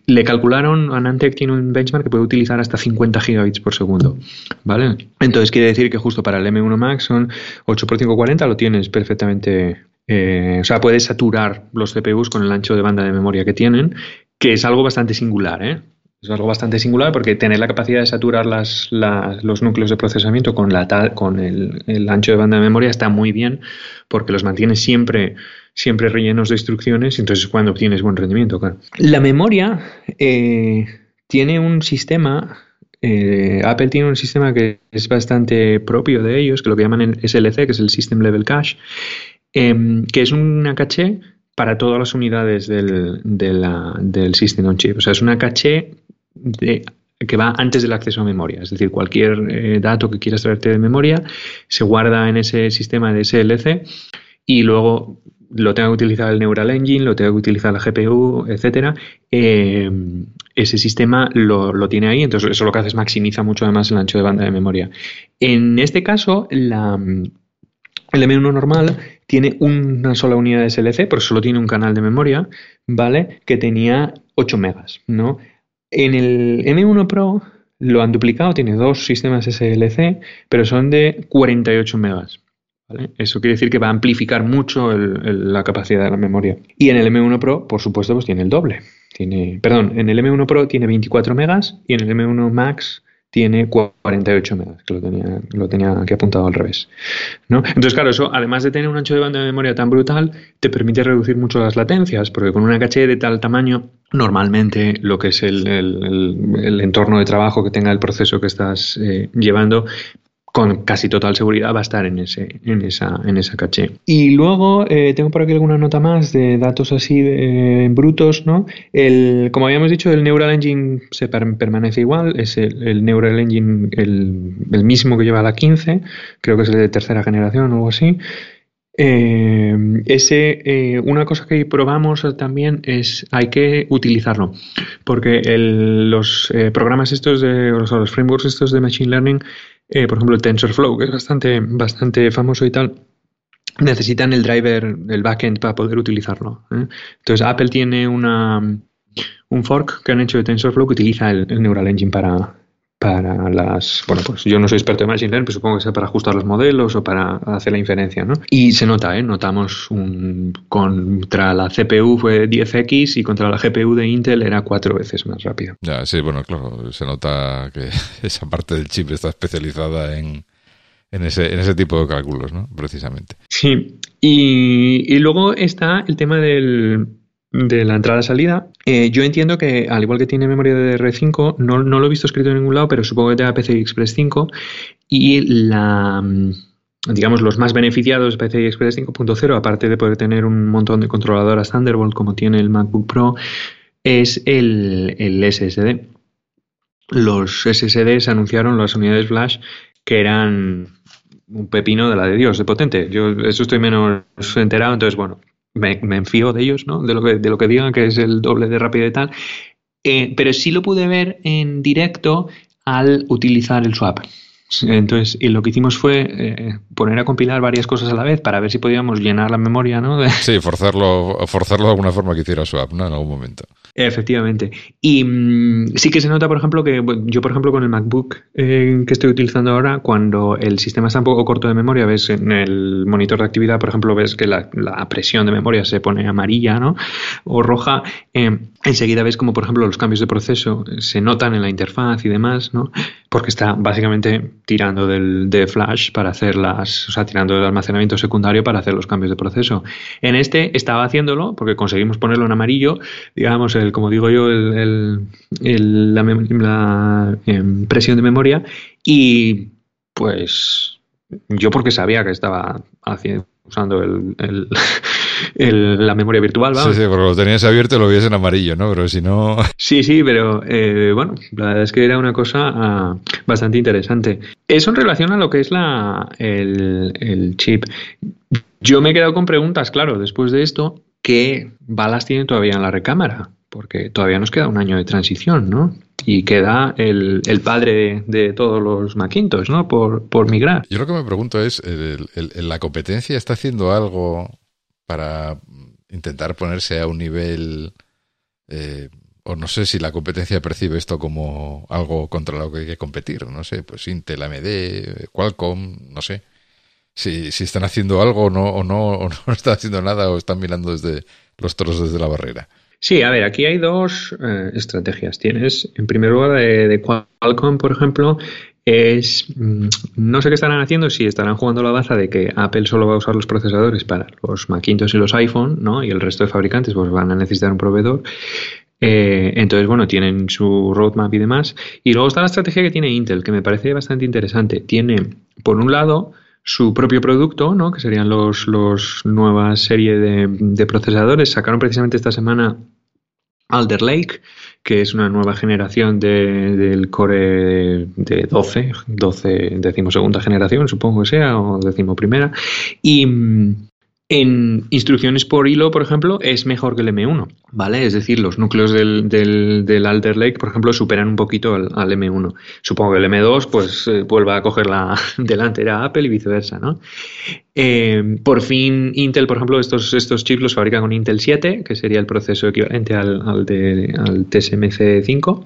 le calcularon, Anantec tiene un benchmark que puede utilizar hasta 50 gigabits por segundo, ¿vale? Entonces quiere decir que justo para el M1 Max son 8 x 540, lo tienes perfectamente eh, o sea, puedes saturar los CPUs con el ancho de banda de memoria que tienen, que es algo bastante singular, ¿eh? Es algo bastante singular porque tener la capacidad de saturar los núcleos de procesamiento con, la, con el, ancho de banda de memoria está muy bien porque los mantiene siempre, siempre rellenos de instrucciones y entonces es cuando obtienes buen rendimiento. La memoria eh, tiene un sistema Apple tiene un sistema que es bastante propio de ellos, que lo que llaman SLC, que es el System Level Cache, Em, que es una caché para todas las unidades del, del System on Chip. O sea, es una caché que va antes del acceso a memoria. Es decir, cualquier eh, dato que quieras traerte de memoria se guarda en ese sistema de SLC y luego lo tenga que utilizar el Neural Engine, lo tenga que utilizar la GPU, etcétera. Em, ese sistema lo, lo, tiene ahí, entonces eso lo que hace es maximiza mucho además el ancho de banda de memoria. En este caso, el M1 normal tiene una sola unidad de SLC, pero solo tiene un canal de memoria, ¿vale? Que tenía 8 megas, ¿no? En el M1 Pro lo han duplicado, tiene dos sistemas SLC, pero son de 48 megas. ¿vale? Eso quiere decir que va a amplificar mucho la capacidad de la memoria. Y en el M1 Pro, por supuesto, pues tiene el doble. Tiene, perdón, en el M1 Pro tiene 24 megas y en el M1 Max tiene 48 megas, que lo tenía, lo tenía aquí apuntado al revés. ¿no? Entonces, claro, eso, además de tener un ancho de banda de memoria tan brutal, te permite reducir mucho las latencias, porque con una caché de tal tamaño, normalmente lo que es el, entorno de trabajo que tenga el proceso que estás eh, llevando con casi total seguridad va a estar en, ese, en, esa, en esa caché. Y luego eh, tengo por aquí alguna nota más de datos así de, brutos, ¿no? El, como habíamos dicho, el Neural Engine se permanece igual, es el, Neural Engine el, mismo que lleva la 15, creo que es el de tercera generación o algo así. Eh, ese, eh, una cosa que probamos también es hay que utilizarlo porque los programas estos de los frameworks estos de machine learning eh, por ejemplo, el TensorFlow, que es bastante, bastante famoso y tal, necesitan el driver, el backend para poder utilizarlo. ¿eh? Entonces, Apple tiene una, un fork que han hecho de TensorFlow que utiliza el, Neural Engine para, para las, bueno, pues yo no soy experto en Machine Learning, pero supongo que sea para ajustar los modelos o para hacer la inferencia, ¿no? Y se nota, ¿eh? Notamos un, contra la CPU fue 10x y contra la GPU de Intel era cuatro veces más rápido. Ya, sí, bueno, claro, se nota que esa parte del chip está especializada en, en ese, en ese tipo de cálculos, ¿no? Precisamente. Sí, y, y luego está el tema del, de la entrada-salida. Eh, yo entiendo que, al igual que tiene memoria de DR5, no, no, lo he visto escrito en ningún lado, pero supongo que tenga PCI Express 5 y la mm, digamos los más beneficiados de PCI Express 5.0, aparte de poder tener un montón de controladoras Thunderbolt como tiene el MacBook Pro, es el, el SSD. Los SSDs anunciaron las unidades flash que eran un pepino de la de Dios, de potente. Yo eso estoy menos enterado, entonces bueno, me, me, enfío de ellos, ¿no? De lo, que, de lo que digan, que es el doble de rápido y tal. Eh, pero sí lo pude ver en directo al utilizar el swap. Entonces, y lo que hicimos fue eh, poner a compilar varias cosas a la vez para ver si podíamos llenar la memoria, ¿no? Sí, forzarlo, forzarlo de alguna forma que hiciera swap, ¿no? En algún momento. Efectivamente. Y mmm, sí que se nota, por ejemplo, que yo, por ejemplo, con el MacBook eh, que estoy utilizando ahora, cuando el sistema está un poco corto de memoria, ves en el monitor de actividad, por ejemplo, ves que la, la presión de memoria se pone amarilla, ¿no? O roja. Eh, enseguida ves como, por ejemplo, los cambios de proceso se notan en la interfaz y demás, ¿no? Porque está básicamente tirando del, de flash para hacer las, o sea, tirando del almacenamiento secundario para hacer los cambios de proceso. En este estaba haciéndolo porque conseguimos ponerlo en amarillo, digamos, el, como digo yo, el, la, eh, presión de memoria y pues yo porque sabía que estaba haciendo, usando el, el, la memoria virtual. ¿vamos? Sí, sí, porque lo tenías abierto y lo vies en amarillo, ¿no? Pero si no... Sí, sí, pero eh, bueno, la verdad es que era una cosa uh, bastante interesante. Eso en relación a lo que es la, el, el chip. Yo me he quedado con preguntas, claro, después de esto, ¿qué balas tiene todavía en la recámara? Porque todavía nos queda un año de transición, ¿no? y queda el, el padre de, de, todos los Macintosh, ¿no? Por, por migrar. Yo lo que me pregunto es, el, el, ¿la competencia está haciendo algo para intentar ponerse a un nivel... Eh, o no sé si la competencia percibe esto como algo contra lo que hay que competir, no sé, pues Intel, AMD, Qualcomm, no sé. Si, si están haciendo algo o no, o no, o no están haciendo nada o están mirando desde los toros desde la barrera. Sí, a ver, aquí hay dos eh, estrategias. Tienes, en primer lugar, de, de, Qualcomm, por ejemplo, es, mm, no sé qué estarán haciendo, si estarán jugando la baza de que Apple solo va a usar los procesadores para los Macintosh y los iPhone, ¿no? Y el resto de fabricantes pues van a necesitar un proveedor. Eh, entonces, bueno, tienen su roadmap y demás. Y luego está la estrategia que tiene Intel, que me parece bastante interesante. Tiene, por un lado, su propio producto, ¿no? que serían los, los nuevas serie de, de, procesadores. Sacaron precisamente esta semana Alder Lake, que es una nueva generación de, del Core de 12, 12 decimosegunda generación, supongo que sea, o decimoprimera. Y, en instrucciones por hilo, por ejemplo, es mejor que el M1, ¿vale? Es decir, los núcleos del, del, Alder Lake, por ejemplo, superan un poquito al, al M1. Supongo que el M2, pues, eh, vuelva a coger la delantera Apple y viceversa, ¿no? Eh, por fin, Intel, por ejemplo, estos, estos chips los fabrica con Intel 7, que sería el proceso equivalente al, al, de, al TSMC 5.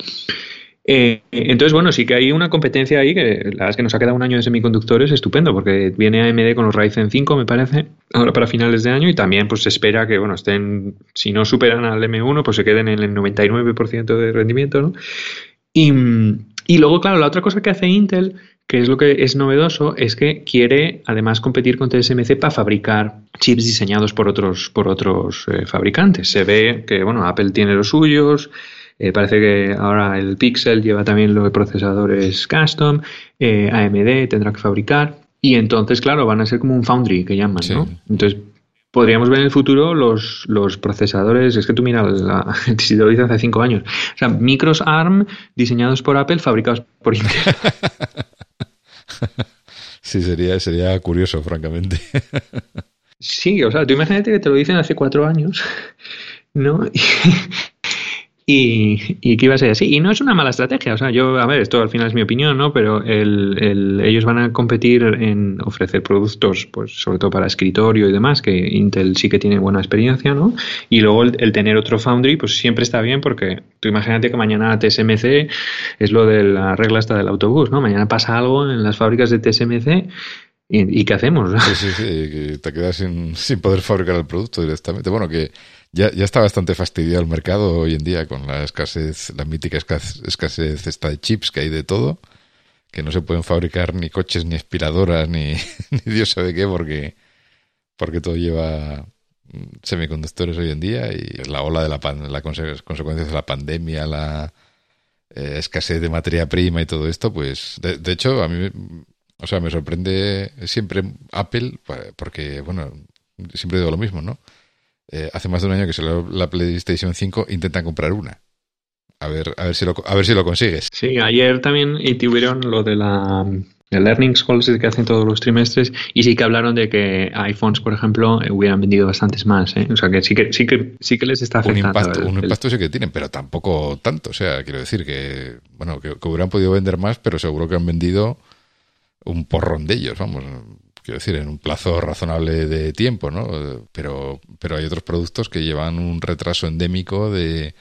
Eh, entonces, bueno, sí que hay una competencia ahí, que la verdad es que nos ha quedado un año de semiconductores estupendo, porque viene AMD con los Ryzen 5, me parece, ahora para finales de año, y también pues se espera que, bueno, estén, si no superan al M1, pues se queden en el 99% de rendimiento, ¿no? Y, y luego, claro, la otra cosa que hace Intel, que es lo que es novedoso, es que quiere además competir con TSMC para fabricar chips diseñados por otros, por otros eh, fabricantes. Se ve que, bueno, Apple tiene los suyos, eh, parece que ahora el Pixel lleva también los procesadores custom, eh, AMD tendrá que fabricar y entonces, claro, van a ser como un foundry que llaman, sí. ¿no? Entonces, podríamos ver en el futuro los, los procesadores, es que tú mira, la, si te lo dicen hace cinco años, o sea, micros ARM diseñados por Apple, fabricados por Intel. sí, sería, sería curioso, francamente. sí, o sea, tú imagínate que te lo dicen hace cuatro años, ¿no? Y, y, que iba a ser así. Y no es una mala estrategia, o sea, yo, a ver, esto al final es mi opinión, ¿no? Pero el, el, ellos van a competir en ofrecer productos, pues sobre todo para escritorio y demás, que Intel sí que tiene buena experiencia, ¿no? Y luego el, tener otro foundry, pues siempre está bien porque tú imagínate que mañana TSMC es lo de la regla esta del autobús, ¿no? Mañana pasa algo en las fábricas de TSMC ¿Y, qué hacemos? Sí, sí, sí, te quedas sin, sin, poder fabricar el producto directamente. Bueno, que ya, ya está bastante fastidiado el mercado hoy en día con la escasez, la mítica escasez, esta de chips que hay de todo, que no se pueden fabricar ni coches, ni aspiradoras, ni, ni Dios sabe qué, porque, porque todo lleva semiconductores hoy en día y la ola de la, pan, la consecuencias de la pandemia, la eh, escasez de materia prima y todo esto, pues de, de hecho a mí o sea, me sorprende siempre Apple, porque, bueno, siempre digo lo mismo, ¿no? Eh, hace más de un año que se la PlayStation 5 intentan comprar una. A ver, a ver si lo, a ver si lo consigues. Sí, ayer también y tuvieron lo de la el earnings calls que hacen todos los trimestres y sí que hablaron de que iPhones, por ejemplo, hubieran vendido bastantes más. ¿eh? O sea que sí que sí que sí que les está afectando. Un impacto, un impacto sí que tienen, pero tampoco tanto. O sea, quiero decir que bueno que, que hubieran podido vender más, pero seguro que han vendido un porrón de ellos, vamos, quiero decir, en un plazo razonable de tiempo, ¿no? Pero, pero hay otros productos que llevan un retraso endémico de,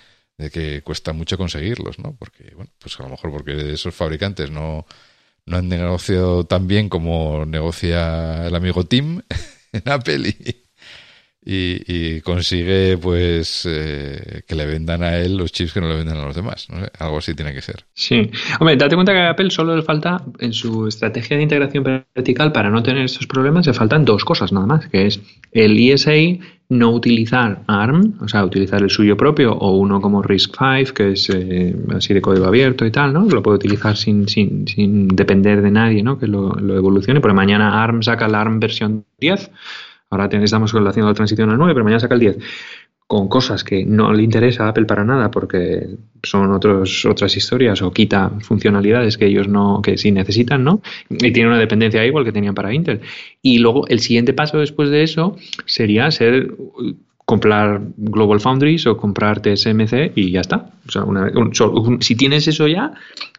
que cuesta mucho conseguirlos, ¿no? Porque, bueno, pues a lo mejor porque esos fabricantes no, no han negociado tan bien como negocia el amigo Tim en Apple y, y, consigue pues eh, que le vendan a él los chips que no le vendan a los demás. ¿no? Algo así tiene que ser. Sí. Hombre, date cuenta que a Apple solo le falta en su estrategia de integración vertical para no tener estos problemas, le faltan dos cosas nada más, que es el ESA no utilizar ARM, o sea, utilizar el suyo propio o uno como RISC-V, que es eh, así de código abierto y tal, ¿no? Lo puede utilizar sin, sin, sin depender de nadie, ¿no? Que lo, lo evolucione, pero mañana ARM saca la ARM versión 10 Ahora estamos haciendo la transición al 9, pero mañana saca el 10 con cosas que no le interesa a Apple para nada porque son otros, otras historias o quita funcionalidades que ellos no, que sí necesitan, ¿no? Y tiene una dependencia igual que tenían para Intel. Y luego el siguiente paso después de eso sería ser comprar Global Foundries o comprar TSMC y ya está. O sea, si tienes eso ya,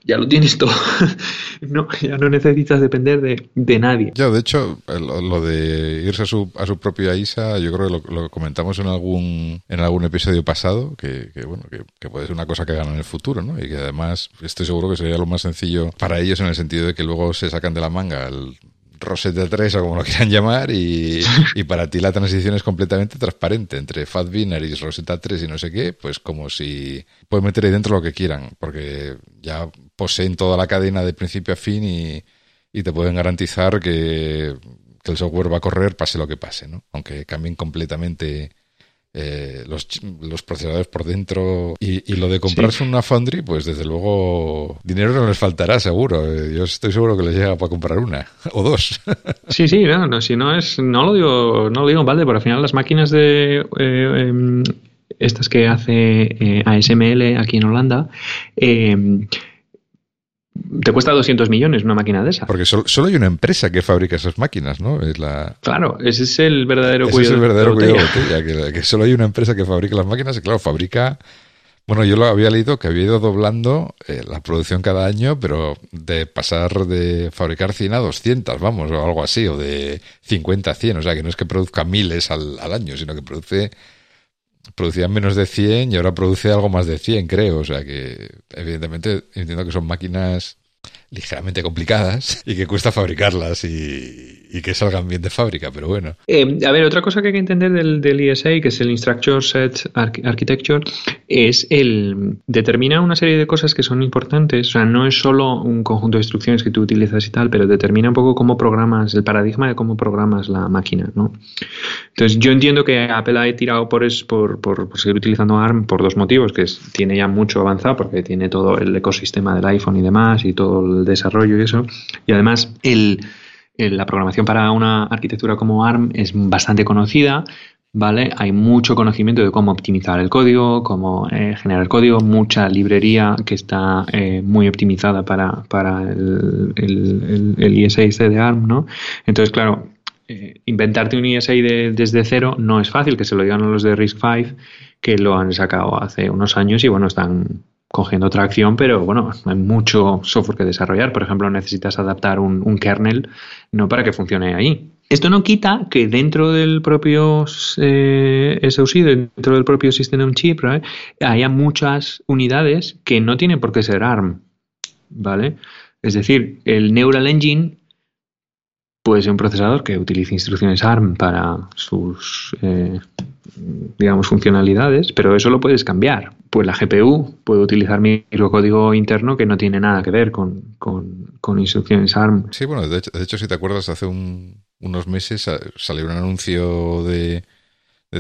ya lo tienes todo. no, ya no necesitas depender de, nadie. Ya, de hecho, lo de irse a su, a su propia ISA, yo creo que lo, comentamos en algún, en algún episodio pasado, que, bueno, que, puede ser una cosa que ganan en el futuro, ¿no? Y que además estoy seguro que sería lo más sencillo para ellos en el sentido de que luego se sacan de la manga el Rosetta 3 o como lo quieran llamar y, para ti la transición es completamente transparente entre Fat y Rosetta 3 y no sé qué, pues como si pueden meter ahí dentro lo que quieran porque ya poseen toda la cadena de principio a fin y, te pueden garantizar que, que, el software va a correr pase lo que pase, ¿no? Aunque cambien completamente eh, los, los, procesadores por dentro. Y, lo de comprarse una Foundry, pues desde luego dinero no les faltará, seguro. Eh, yo estoy seguro que les llega para comprar una o dos. Sí, sí, no, si no es, no lo digo, no lo digo vale, pero al final las máquinas de eh, em, estas que hace ASML aquí en Holanda, eh, te cuesta 200 millones una máquina de esa. Porque solo, hay una empresa que fabrica esas máquinas, ¿no? Es la... Claro, ese es el verdadero ese es el verdadero cuidado de botella, que, solo hay una empresa que fabrica las máquinas y claro, fabrica... Bueno, yo lo había leído que había ido doblando eh, la producción cada año, pero de pasar de fabricar 100 a 200, vamos, o algo así, o de 50 a 100, o sea, que no es que produzca miles al, al año, sino que produce producían menos de 100 y ahora produce algo más de 100, creo. O sea que, evidentemente, entiendo que son máquinas ligeramente complicadas y que cuesta fabricarlas y, que salgan bien de fábrica, pero bueno. Eh, a ver, otra cosa que hay que entender del, del ESA, que es el Instructure Set Architecture, es el determina una serie de cosas que son importantes. O sea, no es solo un conjunto de instrucciones que tú utilizas y tal, pero determina un poco cómo programas, el paradigma de cómo programas la máquina, ¿no? Entonces, yo entiendo que Apple ha tirado por, es, por, por, seguir utilizando ARM por dos motivos, que es, tiene ya mucho avanzado, porque tiene todo el ecosistema del iPhone y demás, y todo el desarrollo y eso. Y además, el, la programación para una arquitectura como ARM es bastante conocida, ¿vale? Hay mucho conocimiento de cómo optimizar el código, cómo eh, generar código, mucha librería que está eh, muy optimizada para, para el, el, el, IS6 de ARM, ¿no? Entonces, claro, eh, inventarte un ISI desde cero no es fácil, que se lo digan a los de RISC-V, que lo han sacado hace unos años y bueno, están cogiendo tracción, pero bueno, hay mucho software que desarrollar. Por ejemplo, necesitas adaptar un, kernel no para que funcione ahí. Esto no quita que dentro del propio eh, SoC, dentro del propio System Chip, haya muchas unidades que no tienen por qué ser ARM. ¿Vale? Es decir, el Neural Engine puede ser un procesador que utilice instrucciones ARM para sus, eh, digamos, funcionalidades, pero eso lo puedes cambiar. Pues la GPU puede utilizar microcódigo interno que no tiene nada que ver con, instrucciones ARM. Sí, bueno, de hecho, si te acuerdas, hace unos meses salió un anuncio de,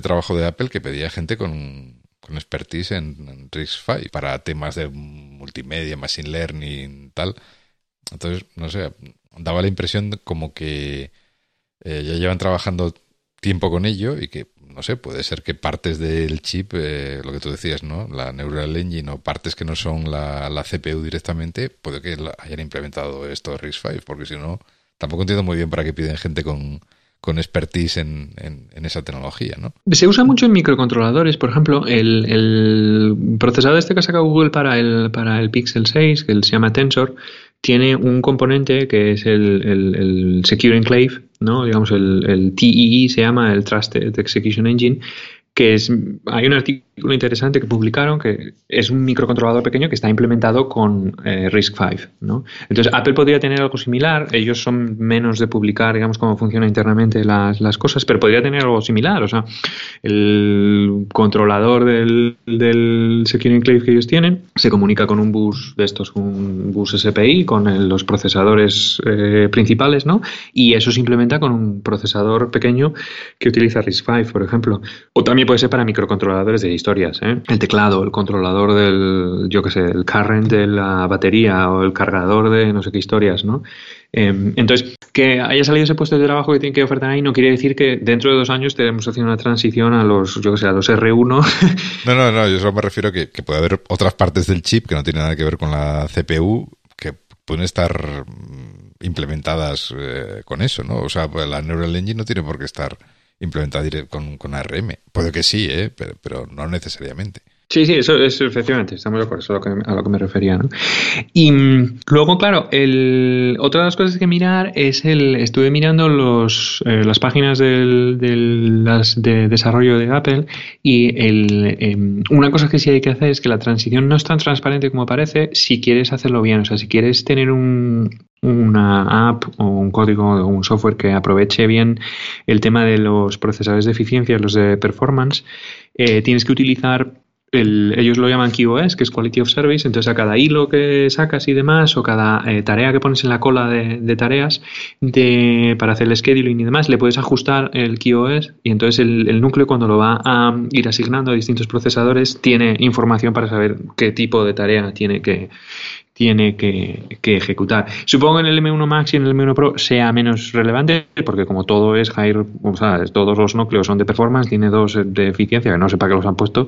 trabajo de Apple que pedía gente con, expertise en, en RISC-V para temas de multimedia, machine learning, tal. Entonces, no sé, daba la impresión como que eh, ya llevan trabajando tiempo con ello y que, no sé, puede ser que partes del chip, eh, lo que tú decías, ¿no? La Neural Engine o partes que no son la, la CPU directamente, puede que hayan implementado esto RISC-V, porque si no, tampoco entiendo muy bien para qué piden gente con, con expertise en, en, esa tecnología, ¿no? Se usa mucho en microcontroladores, por ejemplo, el, el procesador este que saca Google para el, para el Pixel 6, que se llama Tensor, tiene un componente que es el, el, Secure Enclave, ¿no? digamos el, el TEE e se llama, el Trusted Execution Engine, que es, hay un artículo interesante que publicaron que es un microcontrolador pequeño que está implementado con eh, RISC-V. ¿no? Entonces, Apple podría tener algo similar, ellos son menos de publicar, digamos, cómo funciona internamente las, las cosas, pero podría tener algo similar. O sea, el controlador del, del Secure Enclave que ellos tienen se comunica con un bus de estos, un bus SPI, con los procesadores eh, principales, ¿no? Y eso se implementa con un procesador pequeño que utiliza RISC-V, por ejemplo. O también puede ser para microcontroladores de historias. ¿eh? El teclado, el controlador del, yo qué sé, el current de la batería o el cargador de no sé qué historias, ¿no? Em, entonces, que haya salido ese puesto de trabajo que tiene que ofertar ahí no quiere decir que dentro de dos años tenemos haciendo una transición a los, yo que sé, a los R1. No, no, no, yo solo me refiero que, que puede haber otras partes del chip que no tienen nada que ver con la CPU que pueden estar mm, implementadas eh, con eso, ¿no? O sea, pues la Neural Engine no tiene por qué estar implementada con, con ARM. Puede que sí, ¿eh? pero, pero no necesariamente. Sí, sí, eso es efectivamente, estamos de acuerdo, eso es a lo que, a lo que me refería. Y mm, luego, claro, el, otra de las cosas que mirar es el. Estuve mirando los, eh, las páginas del, del de desarrollo de Apple y el, em, una cosa que sí hay que hacer es que la transición no es tan transparente como parece si quieres hacerlo bien. O sea, si quieres tener un, una app o un código o un software que aproveche bien el tema de los procesadores de eficiencia, los de performance, eh, tienes que utilizar ellos lo llaman QoS, que es Quality of Service, entonces a cada hilo que sacas y demás, o cada eh, tarea que pones en la cola de, tareas de, para hacer el scheduling y demás, le puedes ajustar el QoS y entonces el, el, núcleo cuando lo va a ir asignando a distintos procesadores tiene información para saber qué tipo de tarea tiene que, tiene que, ejecutar. Supongo que en el M1 Max y en el M1 Pro sea menos relevante, porque como todo es high, o sea, todos los núcleos son de performance, tiene dos de eficiencia, que no sé para qué los han puesto.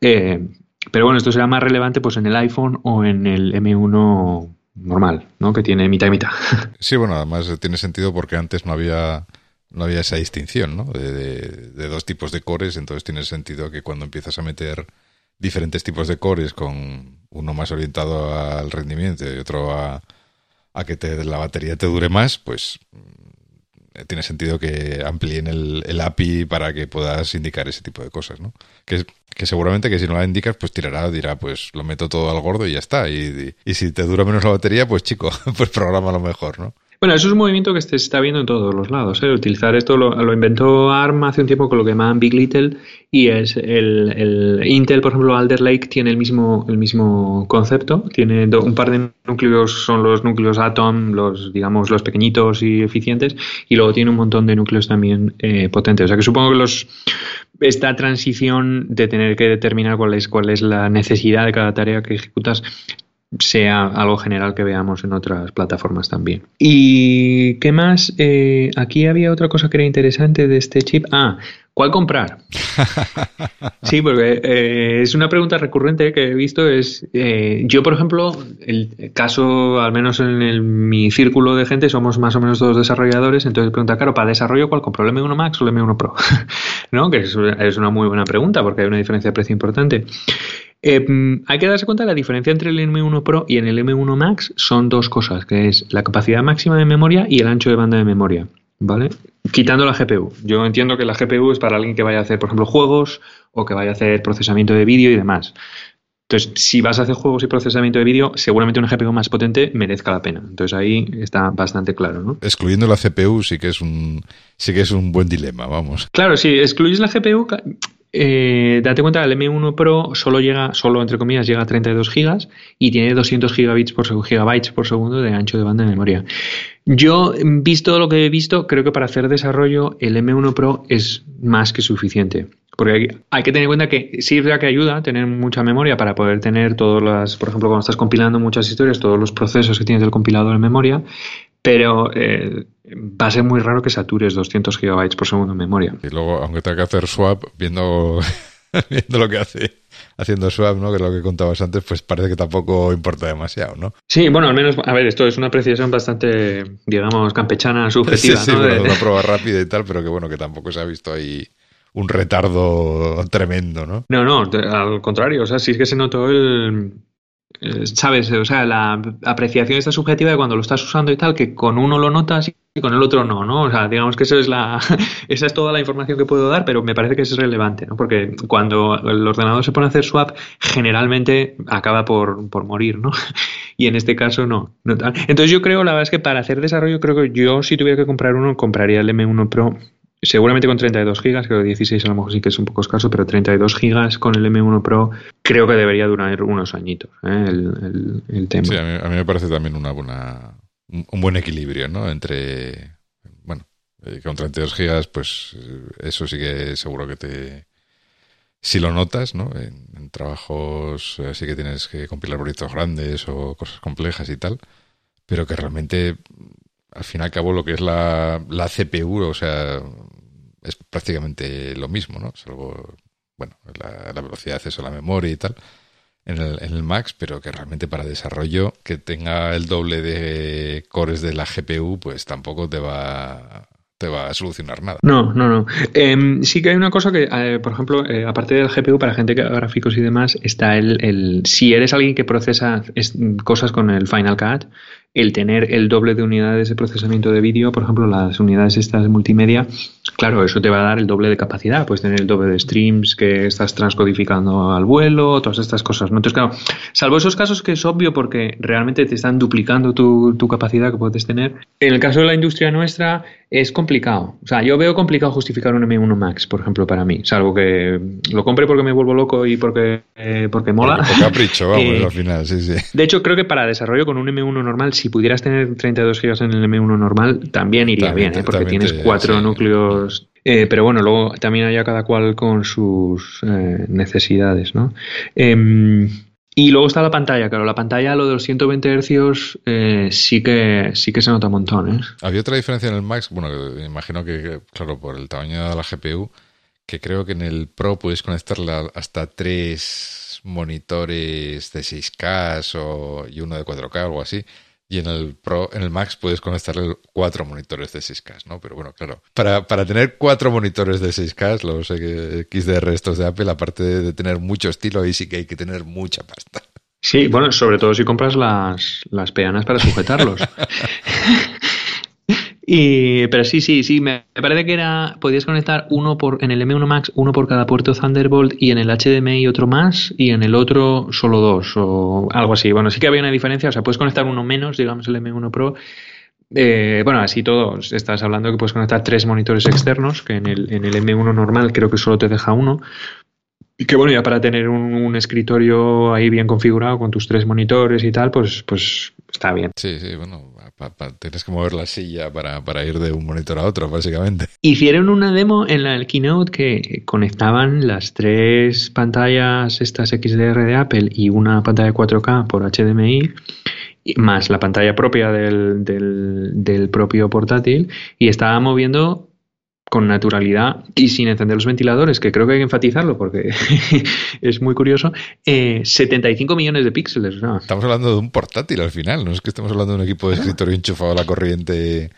Eh, pero bueno, esto será más relevante pues en el iPhone o en el M1 normal, ¿no? Que tiene mitad y mitad. Sí, bueno, además tiene sentido porque antes no había no había esa distinción, ¿no? De dos tipos de cores, entonces tiene sentido que cuando empiezas a meter diferentes tipos de cores con uno más orientado al rendimiento y otro a, a que te, la batería te dure más, pues mm, tiene sentido que amplíen el, el, API para que puedas indicar ese tipo de cosas, ¿no? Que, que seguramente que si no la indicas, pues tirará, dirá, pues lo meto todo al gordo y ya está. Y, y, y si te dura menos la batería, pues chico, pues programa lo mejor, ¿no? Bueno, eso es un movimiento que se está viendo en todos los lados. ¿eh? Utilizar esto lo, inventó ARM hace un tiempo con lo que llamaban Big Little y es el, el, Intel, por ejemplo, Alder Lake tiene el mismo, el mismo concepto. Tiene un par de núcleos, son los núcleos Atom, los digamos los pequeñitos y eficientes, y luego tiene un montón de núcleos también eh, potentes. O sea que supongo que los esta transición de tener que determinar cuál es cuál es la necesidad de cada tarea que ejecutas sea algo general que veamos en otras plataformas también. ¿Y qué más? Eh, aquí había otra cosa que era interesante de este chip. Ah, ¿Cuál comprar? Sí, porque eh, es una pregunta recurrente que he visto. Es eh, yo, por ejemplo, el caso, al menos en mi círculo de gente, somos más o menos todos desarrolladores. Entonces pregunta, claro, para desarrollo, ¿cuál compro? ¿El M1 Max o el M1 Pro? ¿No? Que es, es, una muy buena pregunta porque hay una diferencia de precio importante. Eh, hay que darse cuenta de la diferencia entre el M1 Pro y en el M1 Max son dos cosas, que es la capacidad máxima de memoria y el ancho de banda de memoria. ¿vale? Quitando la GPU. Yo entiendo que la GPU es para alguien que vaya a hacer, por ejemplo, juegos o que vaya a hacer procesamiento de vídeo y demás. Entonces, si vas a hacer juegos y procesamiento de vídeo, seguramente una GPU más potente merezca la pena. Entonces ahí está bastante claro, ¿no? Excluyendo la CPU sí que es un sí que es un buen dilema, vamos. Claro, si excluyes la GPU, eh, date cuenta, el M1 Pro solo llega, solo entre comillas, llega a 32 gigas y tiene 200 gigabits por segundo, gigabytes por segundo de ancho de banda de memoria. Yo, visto lo que he visto, creo que para hacer desarrollo el M1 Pro es más que suficiente. Porque hay, que tener en cuenta que sí es que ayuda tener mucha memoria para poder tener todas las, por ejemplo, cuando estás compilando muchas historias, todos los procesos que tienes del compilador en memoria, pero eh, va a ser muy raro que satures 200 gigabytes por segundo en memoria. Y luego, aunque tenga que hacer swap, viendo, viendo lo que hace haciendo swap, ¿no? que es lo que contabas antes, pues parece que tampoco importa demasiado, ¿no? Sí, bueno, al menos, a ver, esto es una apreciación bastante, digamos, campechana, subjetiva. Sí, sí, ¿no? bueno, una prueba rápida y tal, pero que bueno, que tampoco se ha visto ahí un retardo tremendo, ¿no? No, no, al contrario, o sea, sí es que se notó el, ¿sabes? O sea, la apreciación está subjetiva de cuando lo estás usando y tal, que con uno lo notas y con el otro no, ¿no? O sea, digamos que eso es la, esa es toda la información que puedo dar, pero me parece que es relevante, ¿no? Porque cuando el ordenador se pone a hacer swap, generalmente acaba por, por morir, ¿no? Y en este caso no, no. Entonces yo creo, la verdad es que para hacer desarrollo, creo que yo si tuviera que comprar uno, compraría el M1 Pro Seguramente con 32 gigas, creo que 16 a lo mejor sí que es un poco escaso, pero 32 gigas con el M1 Pro creo que debería durar unos añitos ¿eh? el, tema. Sí, a mí, me parece también una buena, un buen equilibrio, ¿no? Entre, bueno, eh, con 32 gigas, pues eso sí que seguro que te... Si lo notas, ¿no? En, trabajos así que tienes que compilar proyectos grandes o cosas complejas y tal, pero que realmente al fin y al cabo lo que es la, la CPU, o sea, es prácticamente lo mismo, ¿no? Salvo, bueno, la, velocidad de acceso a la memoria y tal en el, en el Max, pero que realmente para desarrollo que tenga el doble de cores de la GPU, pues tampoco te va te va a solucionar nada. No, no, no. Em, sí que hay una cosa que, eh, por ejemplo, eh, aparte del GPU, para gente que haga gráficos y demás, está el, el si eres alguien que procesa cosas con el Final Cut, el tener el doble de unidades de procesamiento de vídeo, por ejemplo, las unidades estas de multimedia, claro, eso te va a dar el doble de capacidad. Puedes tener el doble de streams que estás transcodificando al vuelo, todas estas cosas. ¿no? Entonces, claro, salvo esos casos que es obvio porque realmente te están duplicando tu, tu capacidad que puedes tener, en el caso de la industria nuestra es complicado. O sea, yo veo complicado justificar un M1 Max, por ejemplo, para mí, salvo que lo compre porque me vuelvo loco y porque, eh, porque mola. Por capricho, vamos, eh, al final, sí, sí. De hecho, creo que para desarrollo con un M1 normal si pudieras tener 32 GB en el M1 normal, también iría bien, ¿eh? porque tienes cuatro núcleos. Eh, pero bueno, luego también haya cada cual con sus necesidades, ¿no? Y luego está la pantalla, claro, la pantalla, lo de los 120 Hz sí que sí que se nota un montón, ¿eh? Había otra diferencia en el Max, bueno, imagino que, claro, por el tamaño de la GPU, que creo que en el Pro puedes conectarla hasta tres monitores de 6K o, y uno de 4K o algo así. Y en el Pro, en el Max puedes conectarle cuatro monitores de 6K, ¿no? Pero bueno, claro. Para, para tener cuatro monitores de 6K, los XDR estos de Apple, aparte de tener mucho estilo, ahí sí que hay que tener mucha pasta. Sí, bueno, sobre todo si compras las, las peanas para sujetarlos. Y, pero sí, sí, sí, me parece que era, podías conectar uno por, en el M1 Max, uno por cada puerto Thunderbolt y en el HDMI otro más y en el otro solo dos o algo así. Bueno, sí que había una diferencia, o sea, puedes conectar uno menos, digamos el M1 Pro. Eh, bueno, así todo, estás hablando que puedes conectar tres monitores externos, que en el, en el M1 normal creo que solo te deja uno. Y que bueno, ya para tener un, un, escritorio ahí bien configurado con tus tres monitores y tal, pues, pues está bien. Sí, sí, bueno, tienes que mover la silla para, para, ir de un monitor a otro, básicamente. Hicieron una demo en la, el Keynote que conectaban las tres pantallas, estas XDR de Apple y una pantalla 4K por HDMI, más la pantalla propia del, del, del propio portátil, y estaba moviendo con naturalidad y sin encender los ventiladores, que creo que hay que enfatizarlo porque es muy curioso, 75 eh, millones de píxeles. Estamos hablando de un portátil al final, no es que estemos hablando de un equipo de escritorio enchufado a la corriente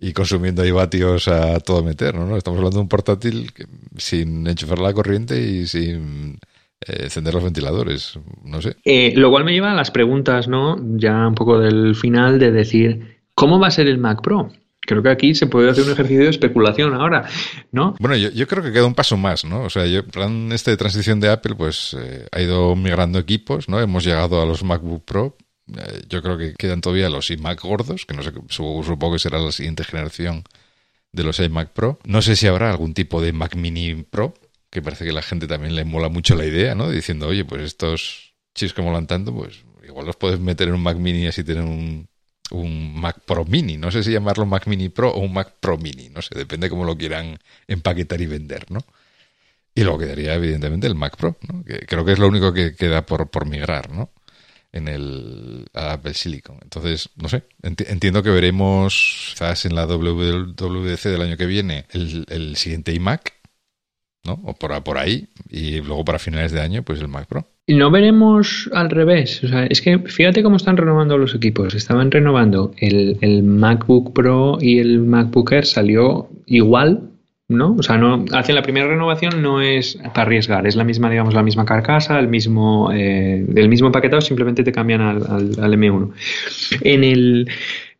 y consumiendo ahí vatios a todo meter, ¿no? Estamos hablando de un portátil sin enchufar la corriente y sin eh, encender los ventiladores, no sé. Eh, lo cual me lleva a las preguntas, ¿no? Ya un poco del final de decir, ¿cómo va a ser el Mac Pro? Creo que aquí se puede hacer un ejercicio de especulación ahora, ¿no? Bueno, yo, creo que queda un paso más, ¿no? O sea, yo, plan, este de transición de Apple, pues eh, ha ido migrando equipos, ¿no? Hemos llegado a los MacBook Pro. Eh, yo creo que quedan todavía los iMac gordos, que no sé, supongo que será la siguiente generación de los iMac Pro. No sé si habrá algún tipo de Mac Mini Pro, que parece que la gente también le mola mucho la idea, ¿no? Diciendo, oye, pues estos chips que molan tanto, pues igual los puedes meter en un Mac Mini y así tener un, un Mac Pro Mini. No sé si llamarlo Mac Mini Pro o un Mac Pro Mini. No sé, depende cómo lo quieran empaquetar y vender, ¿no? Y luego quedaría, evidentemente, el Mac Pro, ¿no? que creo que es lo único que queda por, por migrar, ¿no? En el Apple Silicon. Entonces, no sé, entiendo que veremos quizás en la WWDC del año que viene el, el siguiente iMac, ¿no? O por, por ahí, y luego para finales de año, pues el Mac Pro. No veremos al revés. O sea, es que fíjate cómo están renovando los equipos. Estaban renovando el, MacBook Pro y el MacBook Air salió igual, ¿no? O sea, no, hacen la primera renovación no es para arriesgar, es la misma, digamos, la misma carcasa, el mismo, eh, el mismo empaquetado, simplemente te cambian al, al, M1. En el,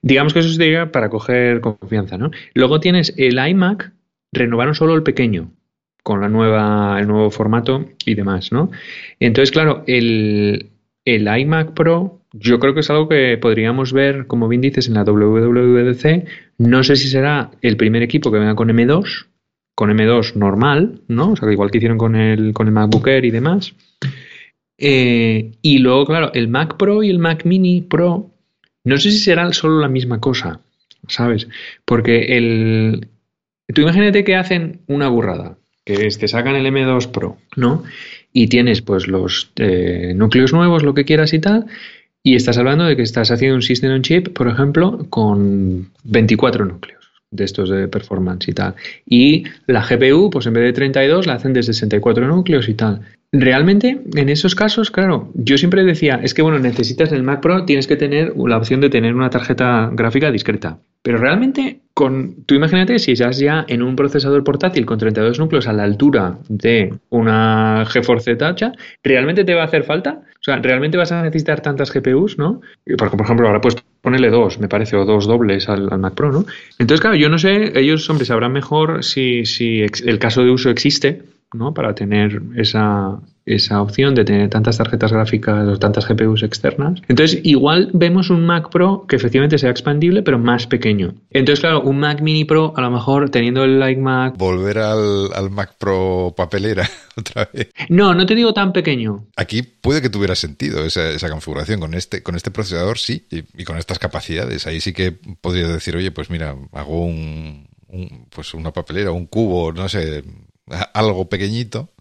digamos que eso sería para coger confianza, ¿no? Luego tienes el iMac, renovaron solo el pequeño, con la nueva, el nuevo formato y demás, ¿no? Entonces, claro, el, el iMac Pro yo creo que es algo que podríamos ver, como bien dices, en la WWDC. No sé si será el primer equipo que venga con M2, con M2 normal, ¿no? O sea, igual que hicieron con el, con el MacBook Air y demás. Eh, y luego, claro, el Mac Pro y el Mac Mini Pro, no sé si serán solo la misma cosa, ¿sabes? Porque el... Tú imagínate que hacen una burrada que te sacan el M2 Pro, ¿no? Y tienes pues los eh, núcleos nuevos, lo que quieras y tal, y estás hablando de que estás haciendo un System on Chip, por ejemplo, con 24 núcleos de estos de performance y tal. Y la GPU, pues en vez de 32, la hacen de 64 núcleos y tal. Realmente, en esos casos, claro, yo siempre decía, es que bueno, necesitas el Mac Pro, tienes que tener la opción de tener una tarjeta gráfica discreta. Pero realmente, con, tú imagínate si estás ya en un procesador portátil con 32 núcleos a la altura de una GeForce Tacha, ¿realmente te va a hacer falta? O sea, ¿realmente vas a necesitar tantas GPUs, no? Por, ejemplo, ahora puedes ponerle dos, me parece, o dos dobles al, Mac Pro, ¿no? Entonces, claro, yo no sé, ellos, hombre, sabrán mejor si, si el caso de uso existe, ¿no? Para tener esa, esa opción de tener tantas tarjetas gráficas o tantas GPUs externas. Entonces, igual vemos un Mac Pro que efectivamente sea expandible, pero más pequeño. Entonces, claro, un Mac Mini Pro, a lo mejor teniendo el iMac. Volver al, Mac Pro papelera otra vez. No, no te digo tan pequeño. Aquí puede que tuviera sentido esa, esa configuración. Con este, con este procesador sí, y, con estas capacidades. Ahí sí que podría decir, oye, pues mira, hago un, pues una papelera, un cubo, no sé, algo pequeñito,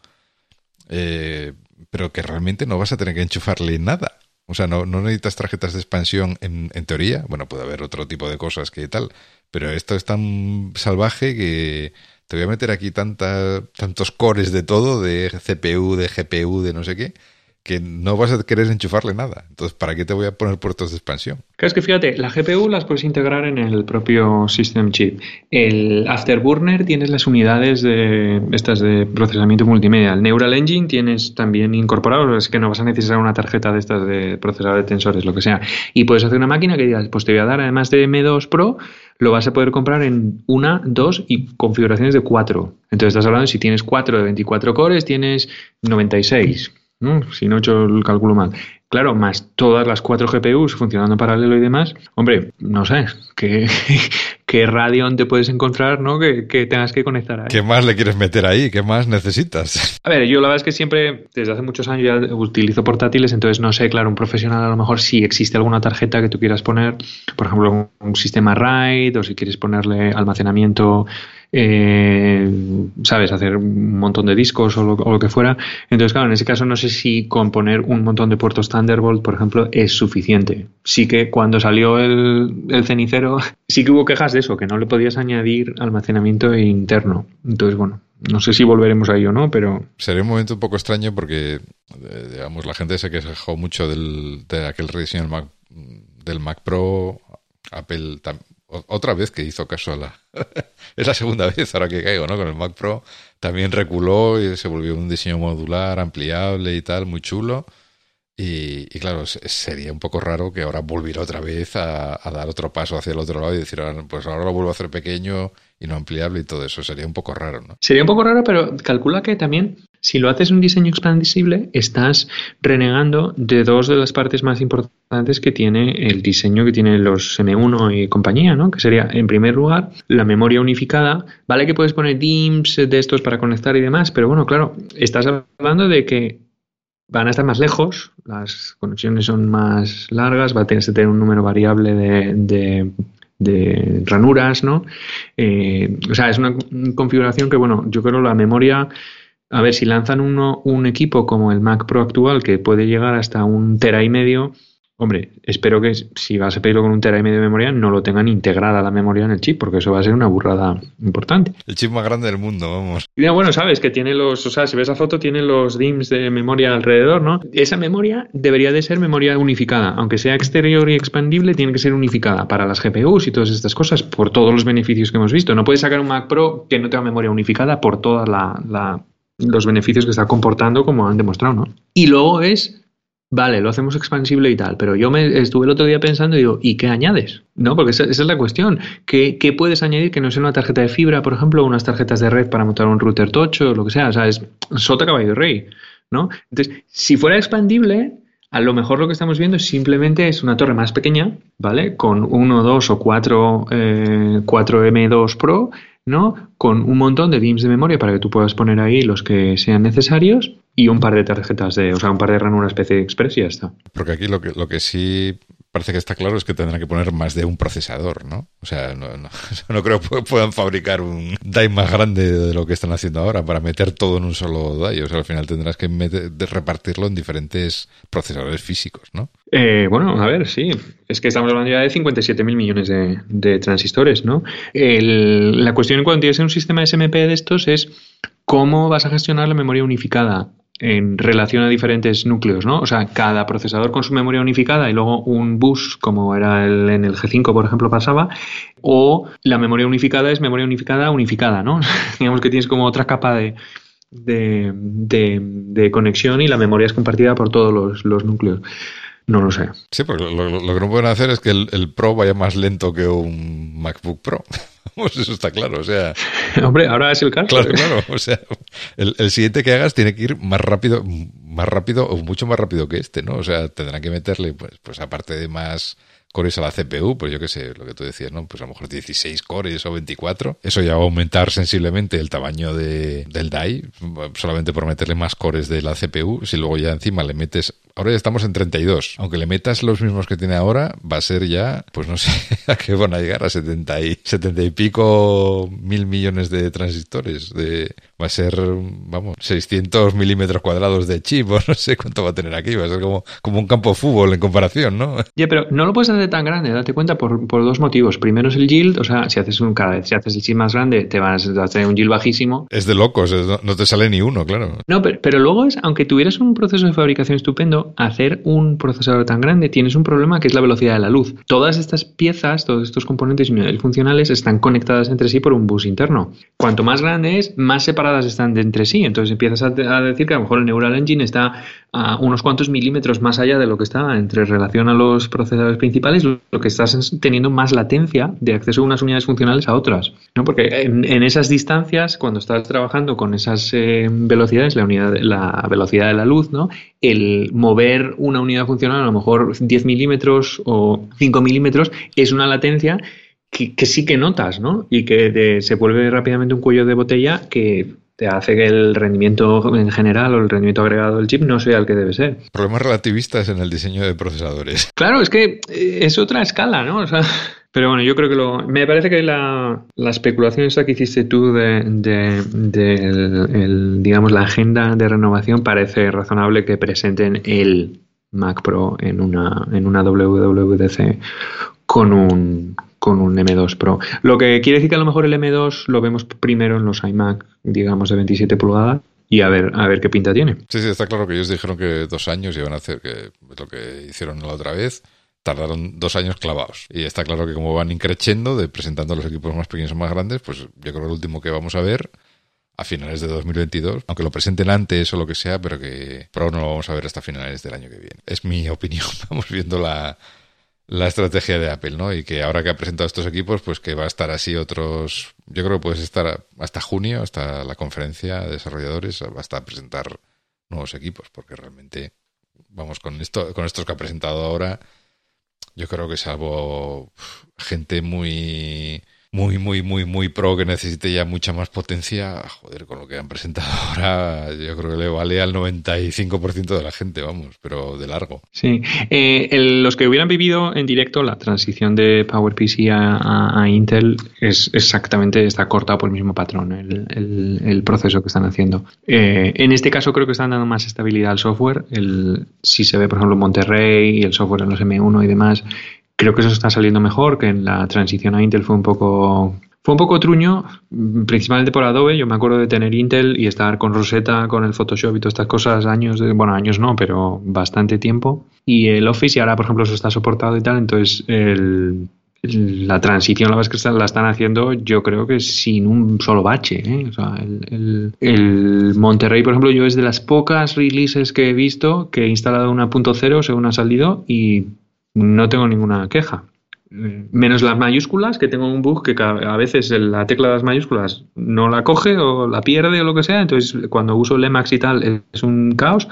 eh, pero que realmente no vas a tener que enchufarle nada. O sea, no, necesitas tarjetas de expansión en, en, teoría. Bueno, puede haber otro tipo de cosas que tal, pero esto es tan salvaje que te voy a meter aquí tanta, tantos cores de todo, de CPU, de GPU, de no sé qué, que no vas a querer enchufarle nada. Entonces, ¿para qué te voy a poner puertos de expansión? Claro, es que fíjate, la GPU las puedes integrar en el propio System Chip. El Afterburner tienes las unidades de estas de procesamiento multimedia. El Neural Engine tienes también incorporado, es que no vas a necesitar una tarjeta de estas de procesador de tensores, lo que sea. Y puedes hacer una máquina que digas, pues te voy a dar, además de M2 Pro, lo vas a poder comprar en una, dos y configuraciones de cuatro. Entonces estás hablando, si tienes cuatro de 24 cores, tienes 96 si no he hecho el cálculo mal. Claro, más todas las cuatro GPUs funcionando en paralelo y demás, hombre, no sé, ¿qué, qué Radeon te puedes encontrar, ¿no? Que, tengas que conectar ahí. ¿Qué más le quieres meter ahí? ¿Qué más necesitas? A ver, yo la verdad es que siempre, desde hace muchos años ya utilizo portátiles, entonces no sé, claro, un profesional a lo mejor si existe alguna tarjeta que tú quieras poner, por ejemplo, un sistema RAID o si quieres ponerle almacenamiento eh, ¿sabes? Hacer un montón de discos o lo, que fuera. Entonces, claro, en ese caso no sé si con poner un montón de puertos Thunderbolt, por ejemplo, es suficiente. Sí que cuando salió el, el cenicero, sí que hubo quejas de eso, que no le podías añadir almacenamiento interno. Entonces, bueno, no sé si volveremos a ello, ¿no? Pero... Sería un momento un poco extraño porque, eh, digamos, la gente se quejó mucho del, de aquel rediseño del Mac, del Mac Pro. Apple otra vez que hizo caso a la... es la segunda vez ahora que caigo, ¿no? Con el Mac Pro también reculó y se volvió un diseño modular, ampliable y tal, muy chulo. Y, claro, sería un poco raro que ahora volviera otra vez a, dar otro paso hacia el otro lado y decir, pues ahora lo vuelvo a hacer pequeño y no ampliable y todo eso. Sería un poco raro, ¿no? Sería un poco raro, pero calcula que también si lo haces un diseño expandible, estás renegando de dos de las partes más importantes que tiene el diseño que tienen los M1 y compañía, ¿no? Que sería, en primer lugar, la memoria unificada. Vale que puedes poner DIMMs de estos para conectar y demás, pero bueno, claro, estás hablando de que van a estar más lejos, las conexiones son más largas, va a tener tener un número variable de, ranuras, ¿no? Eh, o sea, es una configuración que, bueno, yo creo la memoria, a ver, si lanzan uno, un equipo como el Mac Pro actual que puede llegar hasta un tera y medio, Hombre, espero que si vas a pedirlo con un tera y medio de memoria, no lo tengan integrada la memoria en el chip, porque eso va a ser una burrada importante. El chip más grande del mundo, vamos. Y bueno, sabes que tiene los, o sea, si ves la foto, tiene los DIMMs de memoria alrededor, ¿no? Esa memoria debería de ser memoria unificada, aunque sea exterior y expandible, tiene que ser unificada para las GPUs y todas estas cosas, por todos los beneficios que hemos visto. No puedes sacar un Mac Pro que no tenga memoria unificada por todos los beneficios que está comportando, como han demostrado, ¿no? Y luego es Vale, lo hacemos expansible y tal, pero yo me estuve el otro día pensando y digo, ¿y qué añades? ¿No? Porque esa, es la cuestión. ¿Qué, puedes añadir que no sea una tarjeta de fibra, por ejemplo, unas tarjetas de red para montar un router tocho, lo que sea? O sea, es sota caballo rey, ¿no? Entonces, si fuera expandible, a lo mejor lo que estamos viendo simplemente es una torre más pequeña, ¿vale? Con uno, dos o cuatro, eh, 4 M2 Pro, ¿no? Con un montón de DIMMs de memoria para que tú puedas poner ahí los que sean necesarios y un par de tarjetas de, o sea, un par de ranuras PC Express y ya está. Porque aquí lo que, lo que sí parece que está claro es que tendrán que poner más de un procesador, ¿no? O sea, no, creo que puedan fabricar un DAI más grande de lo que están haciendo ahora para meter todo en un solo DAI. O sea, al final tendrás que repartirlo en diferentes procesadores físicos, ¿no? Eh, bueno, a ver, sí. Es que estamos hablando ya de 57 mil millones de, transistores, ¿no? la cuestión cuando tienes un sistema SMP de estos es cómo vas a gestionar la memoria unificada en relación a diferentes núcleos, ¿no? O sea, cada procesador con su memoria unificada y luego un bus, como era el, en el G5, por ejemplo, pasaba, o la memoria unificada es memoria unificada unificada, ¿no? Digamos que tienes como otra capa de, de, conexión y la memoria es compartida por todos los, núcleos. No lo sé. Sí, porque lo, que no pueden hacer es que el Pro vaya más lento que un MacBook Pro. eso está claro, o sea... Hombre, ahora es el caso. Claro, claro, o sea, el, el, siguiente que hagas tiene que ir más rápido, más rápido o mucho más rápido que este, ¿no? O sea, tendrán que meterle, pues, pues aparte de más cores a la CPU, pues yo qué sé, lo que tú decías, ¿no? Pues a lo mejor 16 cores o 24. Eso ya va a aumentar sensiblemente el tamaño de, del DAI, solamente por meterle más cores de la CPU. Si luego ya encima le metes Ahora ya estamos en 32. Aunque le metas los mismos que tiene ahora, va a ser ya, pues no sé a qué van a llegar, a 70 y, 70 y pico mil millones de transistores. De, va a ser, vamos, 600 milímetros cuadrados de chip, o no sé cuánto va a tener aquí. Va a ser como, como un campo de fútbol en comparación, ¿no? Ya, pero no lo puedes hacer tan grande, date cuenta, por, por dos motivos. Primero es el yield, o sea, si haces un, cada vez si haces el chip más grande, te vas a tener un yield bajísimo. Es de locos, no, te sale ni uno, claro. No, pero, pero luego es, aunque tuvieras un proceso de fabricación estupendo, hacer un procesador tan grande tienes un problema que es la velocidad de la luz. Todas estas piezas, todos estos componentes funcionales están conectadas entre sí por un bus interno. Cuanto más grande es, más separadas están de entre sí. Entonces empiezas a, decir que a lo mejor el Neural Engine está a unos cuantos milímetros más allá de lo que está entre relación a los procesadores principales, lo que estás teniendo más latencia de acceso a unas unidades funcionales a otras. ¿no? Porque en, esas distancias, cuando estás trabajando con esas eh, velocidades, la, unidad, la velocidad de la luz, ¿no? el mover una unidad funcional a lo mejor 10 milímetros o 5 milímetros es una latencia que, sí que notas, ¿no? Y que se vuelve rápidamente un cuello de botella que te hace que el rendimiento en general o el rendimiento agregado del chip no sea el que debe ser. Problemas relativistas en el diseño de procesadores. Claro, es que eh, es otra escala, ¿no? O sea, Pero bueno, yo creo que lo. Me parece que la, la especulación esa que hiciste tú de, de, digamos, la agenda de renovación parece razonable que presenten el Mac Pro en una, en una WWDC con un, con un M2 Pro. Lo que quiere decir que a lo mejor el M2 lo vemos primero en los iMac, digamos, de 27 pulgadas y a ver, a ver qué pinta tiene. Sí, sí, está claro que ellos dijeron que dos años iban a hacer, que lo que hicieron la otra vez, tardaron dos años clavados. Y está claro que como van increciendo, de presentando los equipos más pequeños o más grandes, pues yo creo que el último que vamos a ver a finales de 2022, aunque lo presenten antes o lo que sea, pero que Pro no lo vamos a ver hasta finales del año que viene. Es mi opinión, vamos viendo la, la estrategia de Apple, ¿no? Y que ahora que ha presentado estos equipos, pues que va a estar así otros. Yo creo que puedes estar hasta junio, hasta la conferencia de desarrolladores, hasta presentar nuevos equipos, porque realmente, vamos, con esto, con estos que ha presentado ahora, yo creo que salvo gente muy muy, muy, muy, muy pro que necesite ya mucha más potencia, joder, con lo que han presentado ahora, yo creo que le vale al 95% de la gente, vamos, pero de largo. Sí, eh, los que hubieran vivido en directo la transición de PowerPC a, Intel es exactamente, está cortado por el mismo patrón, el, el, proceso que están haciendo. Eh, en este caso creo que están dando más estabilidad al software, el, si se ve, por ejemplo, Monterrey y el software en los M1 y demás, Creo que eso está saliendo mejor, que en la transición a Intel fue un poco fue un poco truño, principalmente por Adobe. Yo me acuerdo de tener Intel y estar con Rosetta, con el Photoshop y todas estas cosas años, bueno, años no, pero bastante tiempo. Y el Office, y ahora, por ejemplo, eso está soportado y tal. Entonces, la transición, la que la están haciendo, yo creo que sin un solo bache. ¿eh? El, Monterrey, por ejemplo, yo es de las pocas releases que he visto que he instalado una .0 según ha salido y no tengo ninguna queja. Menos las mayúsculas, que tengo un bug que a veces la tecla de las mayúsculas no la coge o la pierde o lo que sea. Entonces, cuando uso el y tal, es un caos.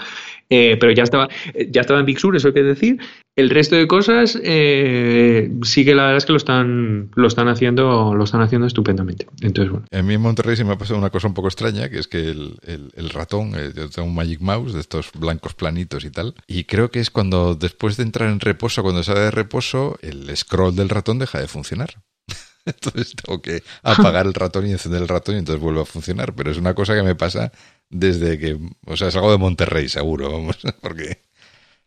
Eh, pero ya estaba, ya estaba en Big Sur, eso hay que decir. El resto de cosas eh, sí que la verdad es que lo están, lo están haciendo, lo están haciendo estupendamente. Entonces, bueno. A mí en Monterrey se me ha pasado una cosa un poco extraña, que es que el, el, ratón, eh, yo tengo un Magic Mouse de estos blancos planitos y tal, y creo que es cuando después de entrar en reposo, cuando sale de reposo, el scroll del ratón deja de funcionar. Entonces tengo que apagar el ratón y encender el ratón y entonces vuelve a funcionar. Pero es una cosa que me pasa desde que, o sea, es algo de Monterrey, seguro, vamos, porque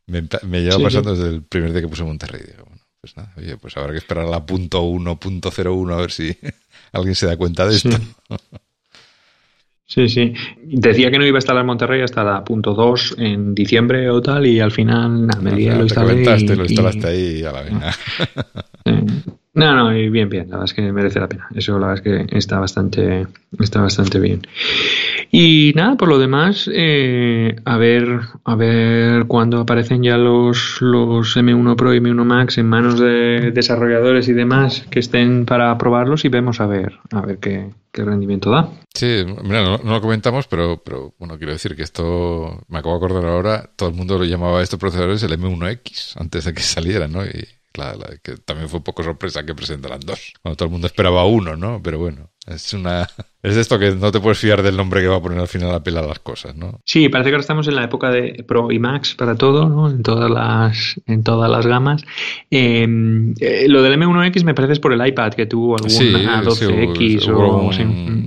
me, lleva pasando desde el primer día que puse Monterrey. Digo, bueno, pues nada, oye, pues habrá que esperar a la punto uno, punto cero uno, a ver si alguien se da cuenta de esto. Sí, sí. Decía que no iba a en Monterrey hasta la punto 2 en diciembre o tal, y al final nada, me lo instalé. lo instalaste ahí a la vena. No, no, bien, bien, la verdad es que merece la pena. Eso la verdad es que está bastante, está bastante bien. Y nada, por lo demás, eh, a ver, a ver cuándo aparecen ya los, los M1 Pro y M1 Max en manos de desarrolladores y demás que estén para probarlos y vemos a ver, a ver qué, rendimiento da. Sí, mira, no, lo comentamos, pero, pero bueno, quiero decir que esto, me acabo de acordar ahora, todo el mundo lo llamaba a estos procesadores el M1X antes de que salieran, ¿no? Y que también fue un poco sorpresa que presentaran dos, cuando todo el mundo esperaba uno, ¿no? Pero bueno, es una es esto que no te puedes fiar del nombre que va a poner al final a pela las cosas, ¿no? Sí, parece que ahora estamos en la época de Pro y Max para todo, ¿no? En todas las en todas las gamas. Em, eh, lo del M1X me parece es por el iPad que tuvo algún A12X o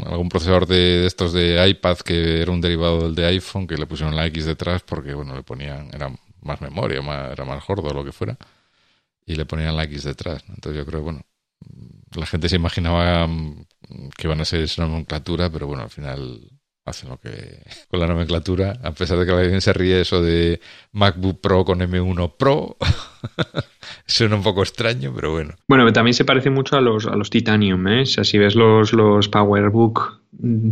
algún procesador de estos de iPad que era un derivado del de iPhone que le pusieron la X detrás porque bueno le ponían era más memoria, más, era más gordo o lo que fuera y le ponían la X detrás. Entonces yo creo, bueno, la gente se imaginaba mm, que iban a ser esa nomenclatura, pero bueno, al final hacen lo que con la nomenclatura, a pesar de que alguien se ríe eso de MacBook Pro con M1 Pro. Suena un poco extraño, pero bueno. Bueno, también se parece mucho a los, a los Titanium, ¿eh? O sea, si ves los, los PowerBook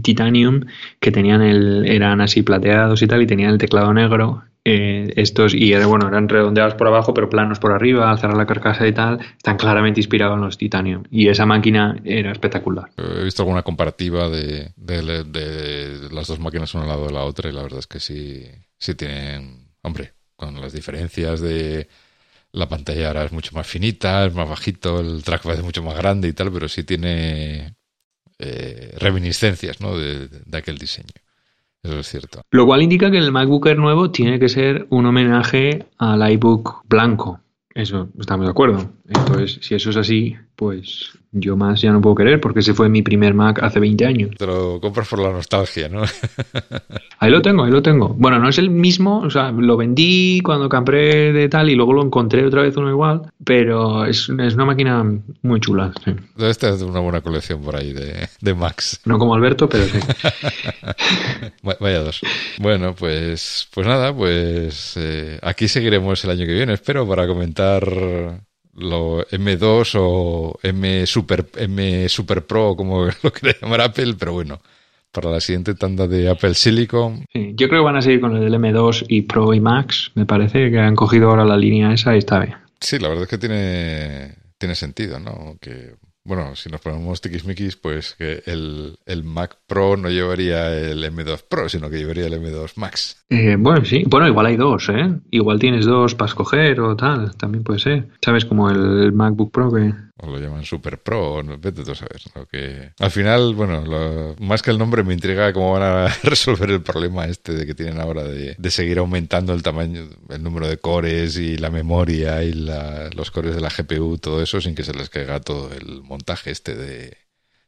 Titanium, que tenían el, eran así plateados y tal, y tenían el teclado negro, eh, estos, y bueno, eran redondeados por abajo, pero planos por arriba, al cerrar la carcasa y tal, están claramente inspirados en los Titanium. Y esa máquina era espectacular. He visto alguna comparativa de, de, las dos máquinas una al lado de la otra, y la verdad es que sí, sí tienen, hombre, con las diferencias de la pantalla ahora es mucho más finita, es más bajito, el track parece mucho más grande y tal, pero sí tiene eh, reminiscencias ¿no? de aquel diseño. Eso es cierto. Lo cual indica que el MacBook Air nuevo tiene que ser un homenaje al iBook blanco. Eso, estamos de acuerdo. Entonces, si eso es así, pues yo más ya no puedo querer porque ese fue mi primer Mac hace 20 años. Te lo compras por la nostalgia, ¿no? ahí lo tengo, ahí lo tengo. Bueno, no es el mismo, o sea, lo vendí cuando compré de tal y luego lo encontré otra vez uno igual, pero es, una máquina muy chula. Sí. Debes tener una buena colección por ahí de, de Macs. No como Alberto, pero sí. Vaya dos. Bueno, pues, pues nada, pues eh, aquí seguiremos el año que viene, espero, para comentar lo M2 o M Super, M Super Pro, como lo quiere llamar Apple, pero bueno, para la siguiente tanda de Apple Silicon. yo creo que van a seguir con el del M2 y Pro y Max, me parece que han cogido ahora la línea esa y está bien. Sí, la verdad es que tiene, tiene sentido, ¿no? Que bueno, si nos ponemos tiquismiquis, pues que el, Mac Pro no llevaría el M2 Pro, sino que llevaría el M2 Max. Eh, bueno, sí. Bueno, igual hay dos, ¿eh? Igual tienes dos para escoger o tal. También puede ser. ¿Sabes? Como el MacBook Pro que o lo llaman Super Pro, o no, vete tú a que... Al final, bueno, más que el nombre me intriga cómo van a resolver el problema este de que tienen ahora de, seguir aumentando el tamaño, el número de cores y la memoria y los cores de la GPU, todo eso, sin que se les caiga todo el montaje este de,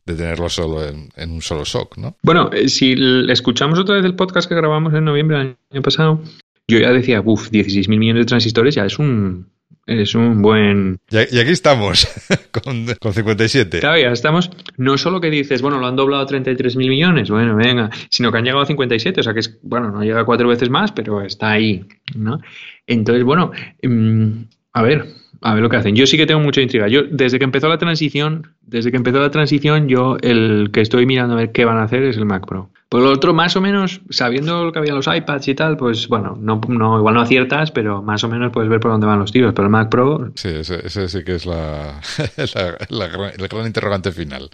tenerlo solo en, un solo SOC, ¿no? Bueno, eh, si escuchamos otra vez el podcast que grabamos en noviembre del año pasado, yo ya decía, uff, 16 mil millones de transistores ya es un, es un buen... Y, aquí estamos, con, con, 57. Claro, ya estamos. No solo que dices, bueno, lo han doblado a 33 mil millones, bueno, venga, sino que han llegado a 57, o sea que es, bueno, no llega cuatro veces más, pero está ahí, ¿no? Entonces, bueno, mm, a ver, a ver lo que hacen. Yo sí que tengo mucha intriga. Yo, desde que empezó la transición, desde que empezó la transición, yo el que estoy mirando a ver qué van a hacer es el Mac Pro. Por lo otro, más o menos, sabiendo lo que había los iPads y tal, pues bueno, no, no, igual no aciertas, pero más o menos puedes ver por dónde van los tiros. Pero el Mac Pro. Sí, ese, sí que es la, el gran interrogante final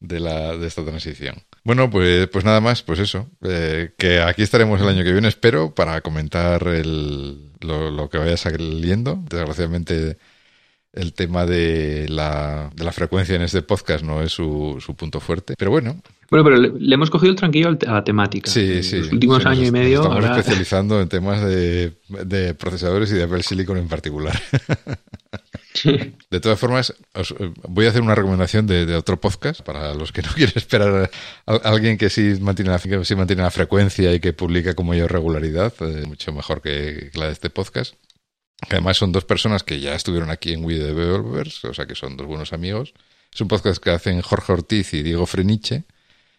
de, la, de esta transición. Bueno, pues, pues nada más, pues eso. Eh, que aquí estaremos el año que viene, espero, para comentar el, lo, lo que vaya saliendo. Desgraciadamente el tema de la, de la frecuencia en este podcast no es su, su punto fuerte. Pero bueno. Bueno, pero le, hemos cogido el tranquillo a la temática. Sí, sí. Los últimos años y medio. estamos especializando en temas de, de, procesadores y de Apple Silicon en particular. De todas formas, os, voy a hacer una recomendación de, otro podcast para los que no quieren esperar a, alguien que sí mantiene, la, frecuencia y que publica con mayor regularidad, eh, mucho mejor que la de este podcast además son dos personas que ya estuvieron aquí en We Developers, o sea que son dos buenos amigos. Es un podcast que hacen Jorge Ortiz y Diego Freniche,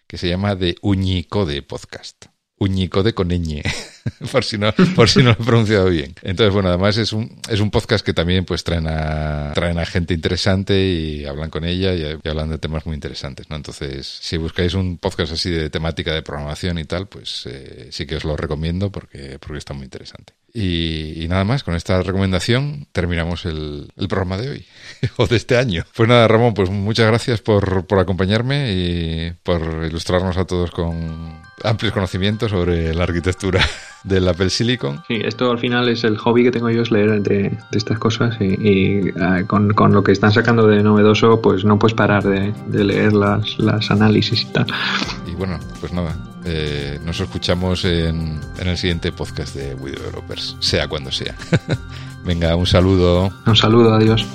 que se llama The Uñicode Podcast. Uñicode con ñ, por si no, por si no lo he pronunciado bien. Entonces, bueno, además es un, es un podcast que también pues traen a, traen a gente interesante y hablan con ella y, hablan de temas muy interesantes, ¿no? Entonces, si buscáis un podcast así de temática de programación y tal, pues eh, sí que os lo recomiendo porque, porque está muy interesante. Y, nada más, con esta recomendación terminamos el, programa de hoy, o de este año. Pues nada, Ramón, pues muchas gracias por, por acompañarme y por ilustrarnos a todos con amplios conocimientos sobre la arquitectura del Apple Silicon. Sí, esto al final es el hobby que tengo yo, es leer de, estas cosas y, ah, con, con, lo que están sacando de novedoso, pues no puedes parar de, de leer las, las análisis y tal. Y bueno, pues nada, eh, nos escuchamos en, el siguiente podcast de We Developers, sea cuando sea. Venga, un saludo. Un saludo, adiós.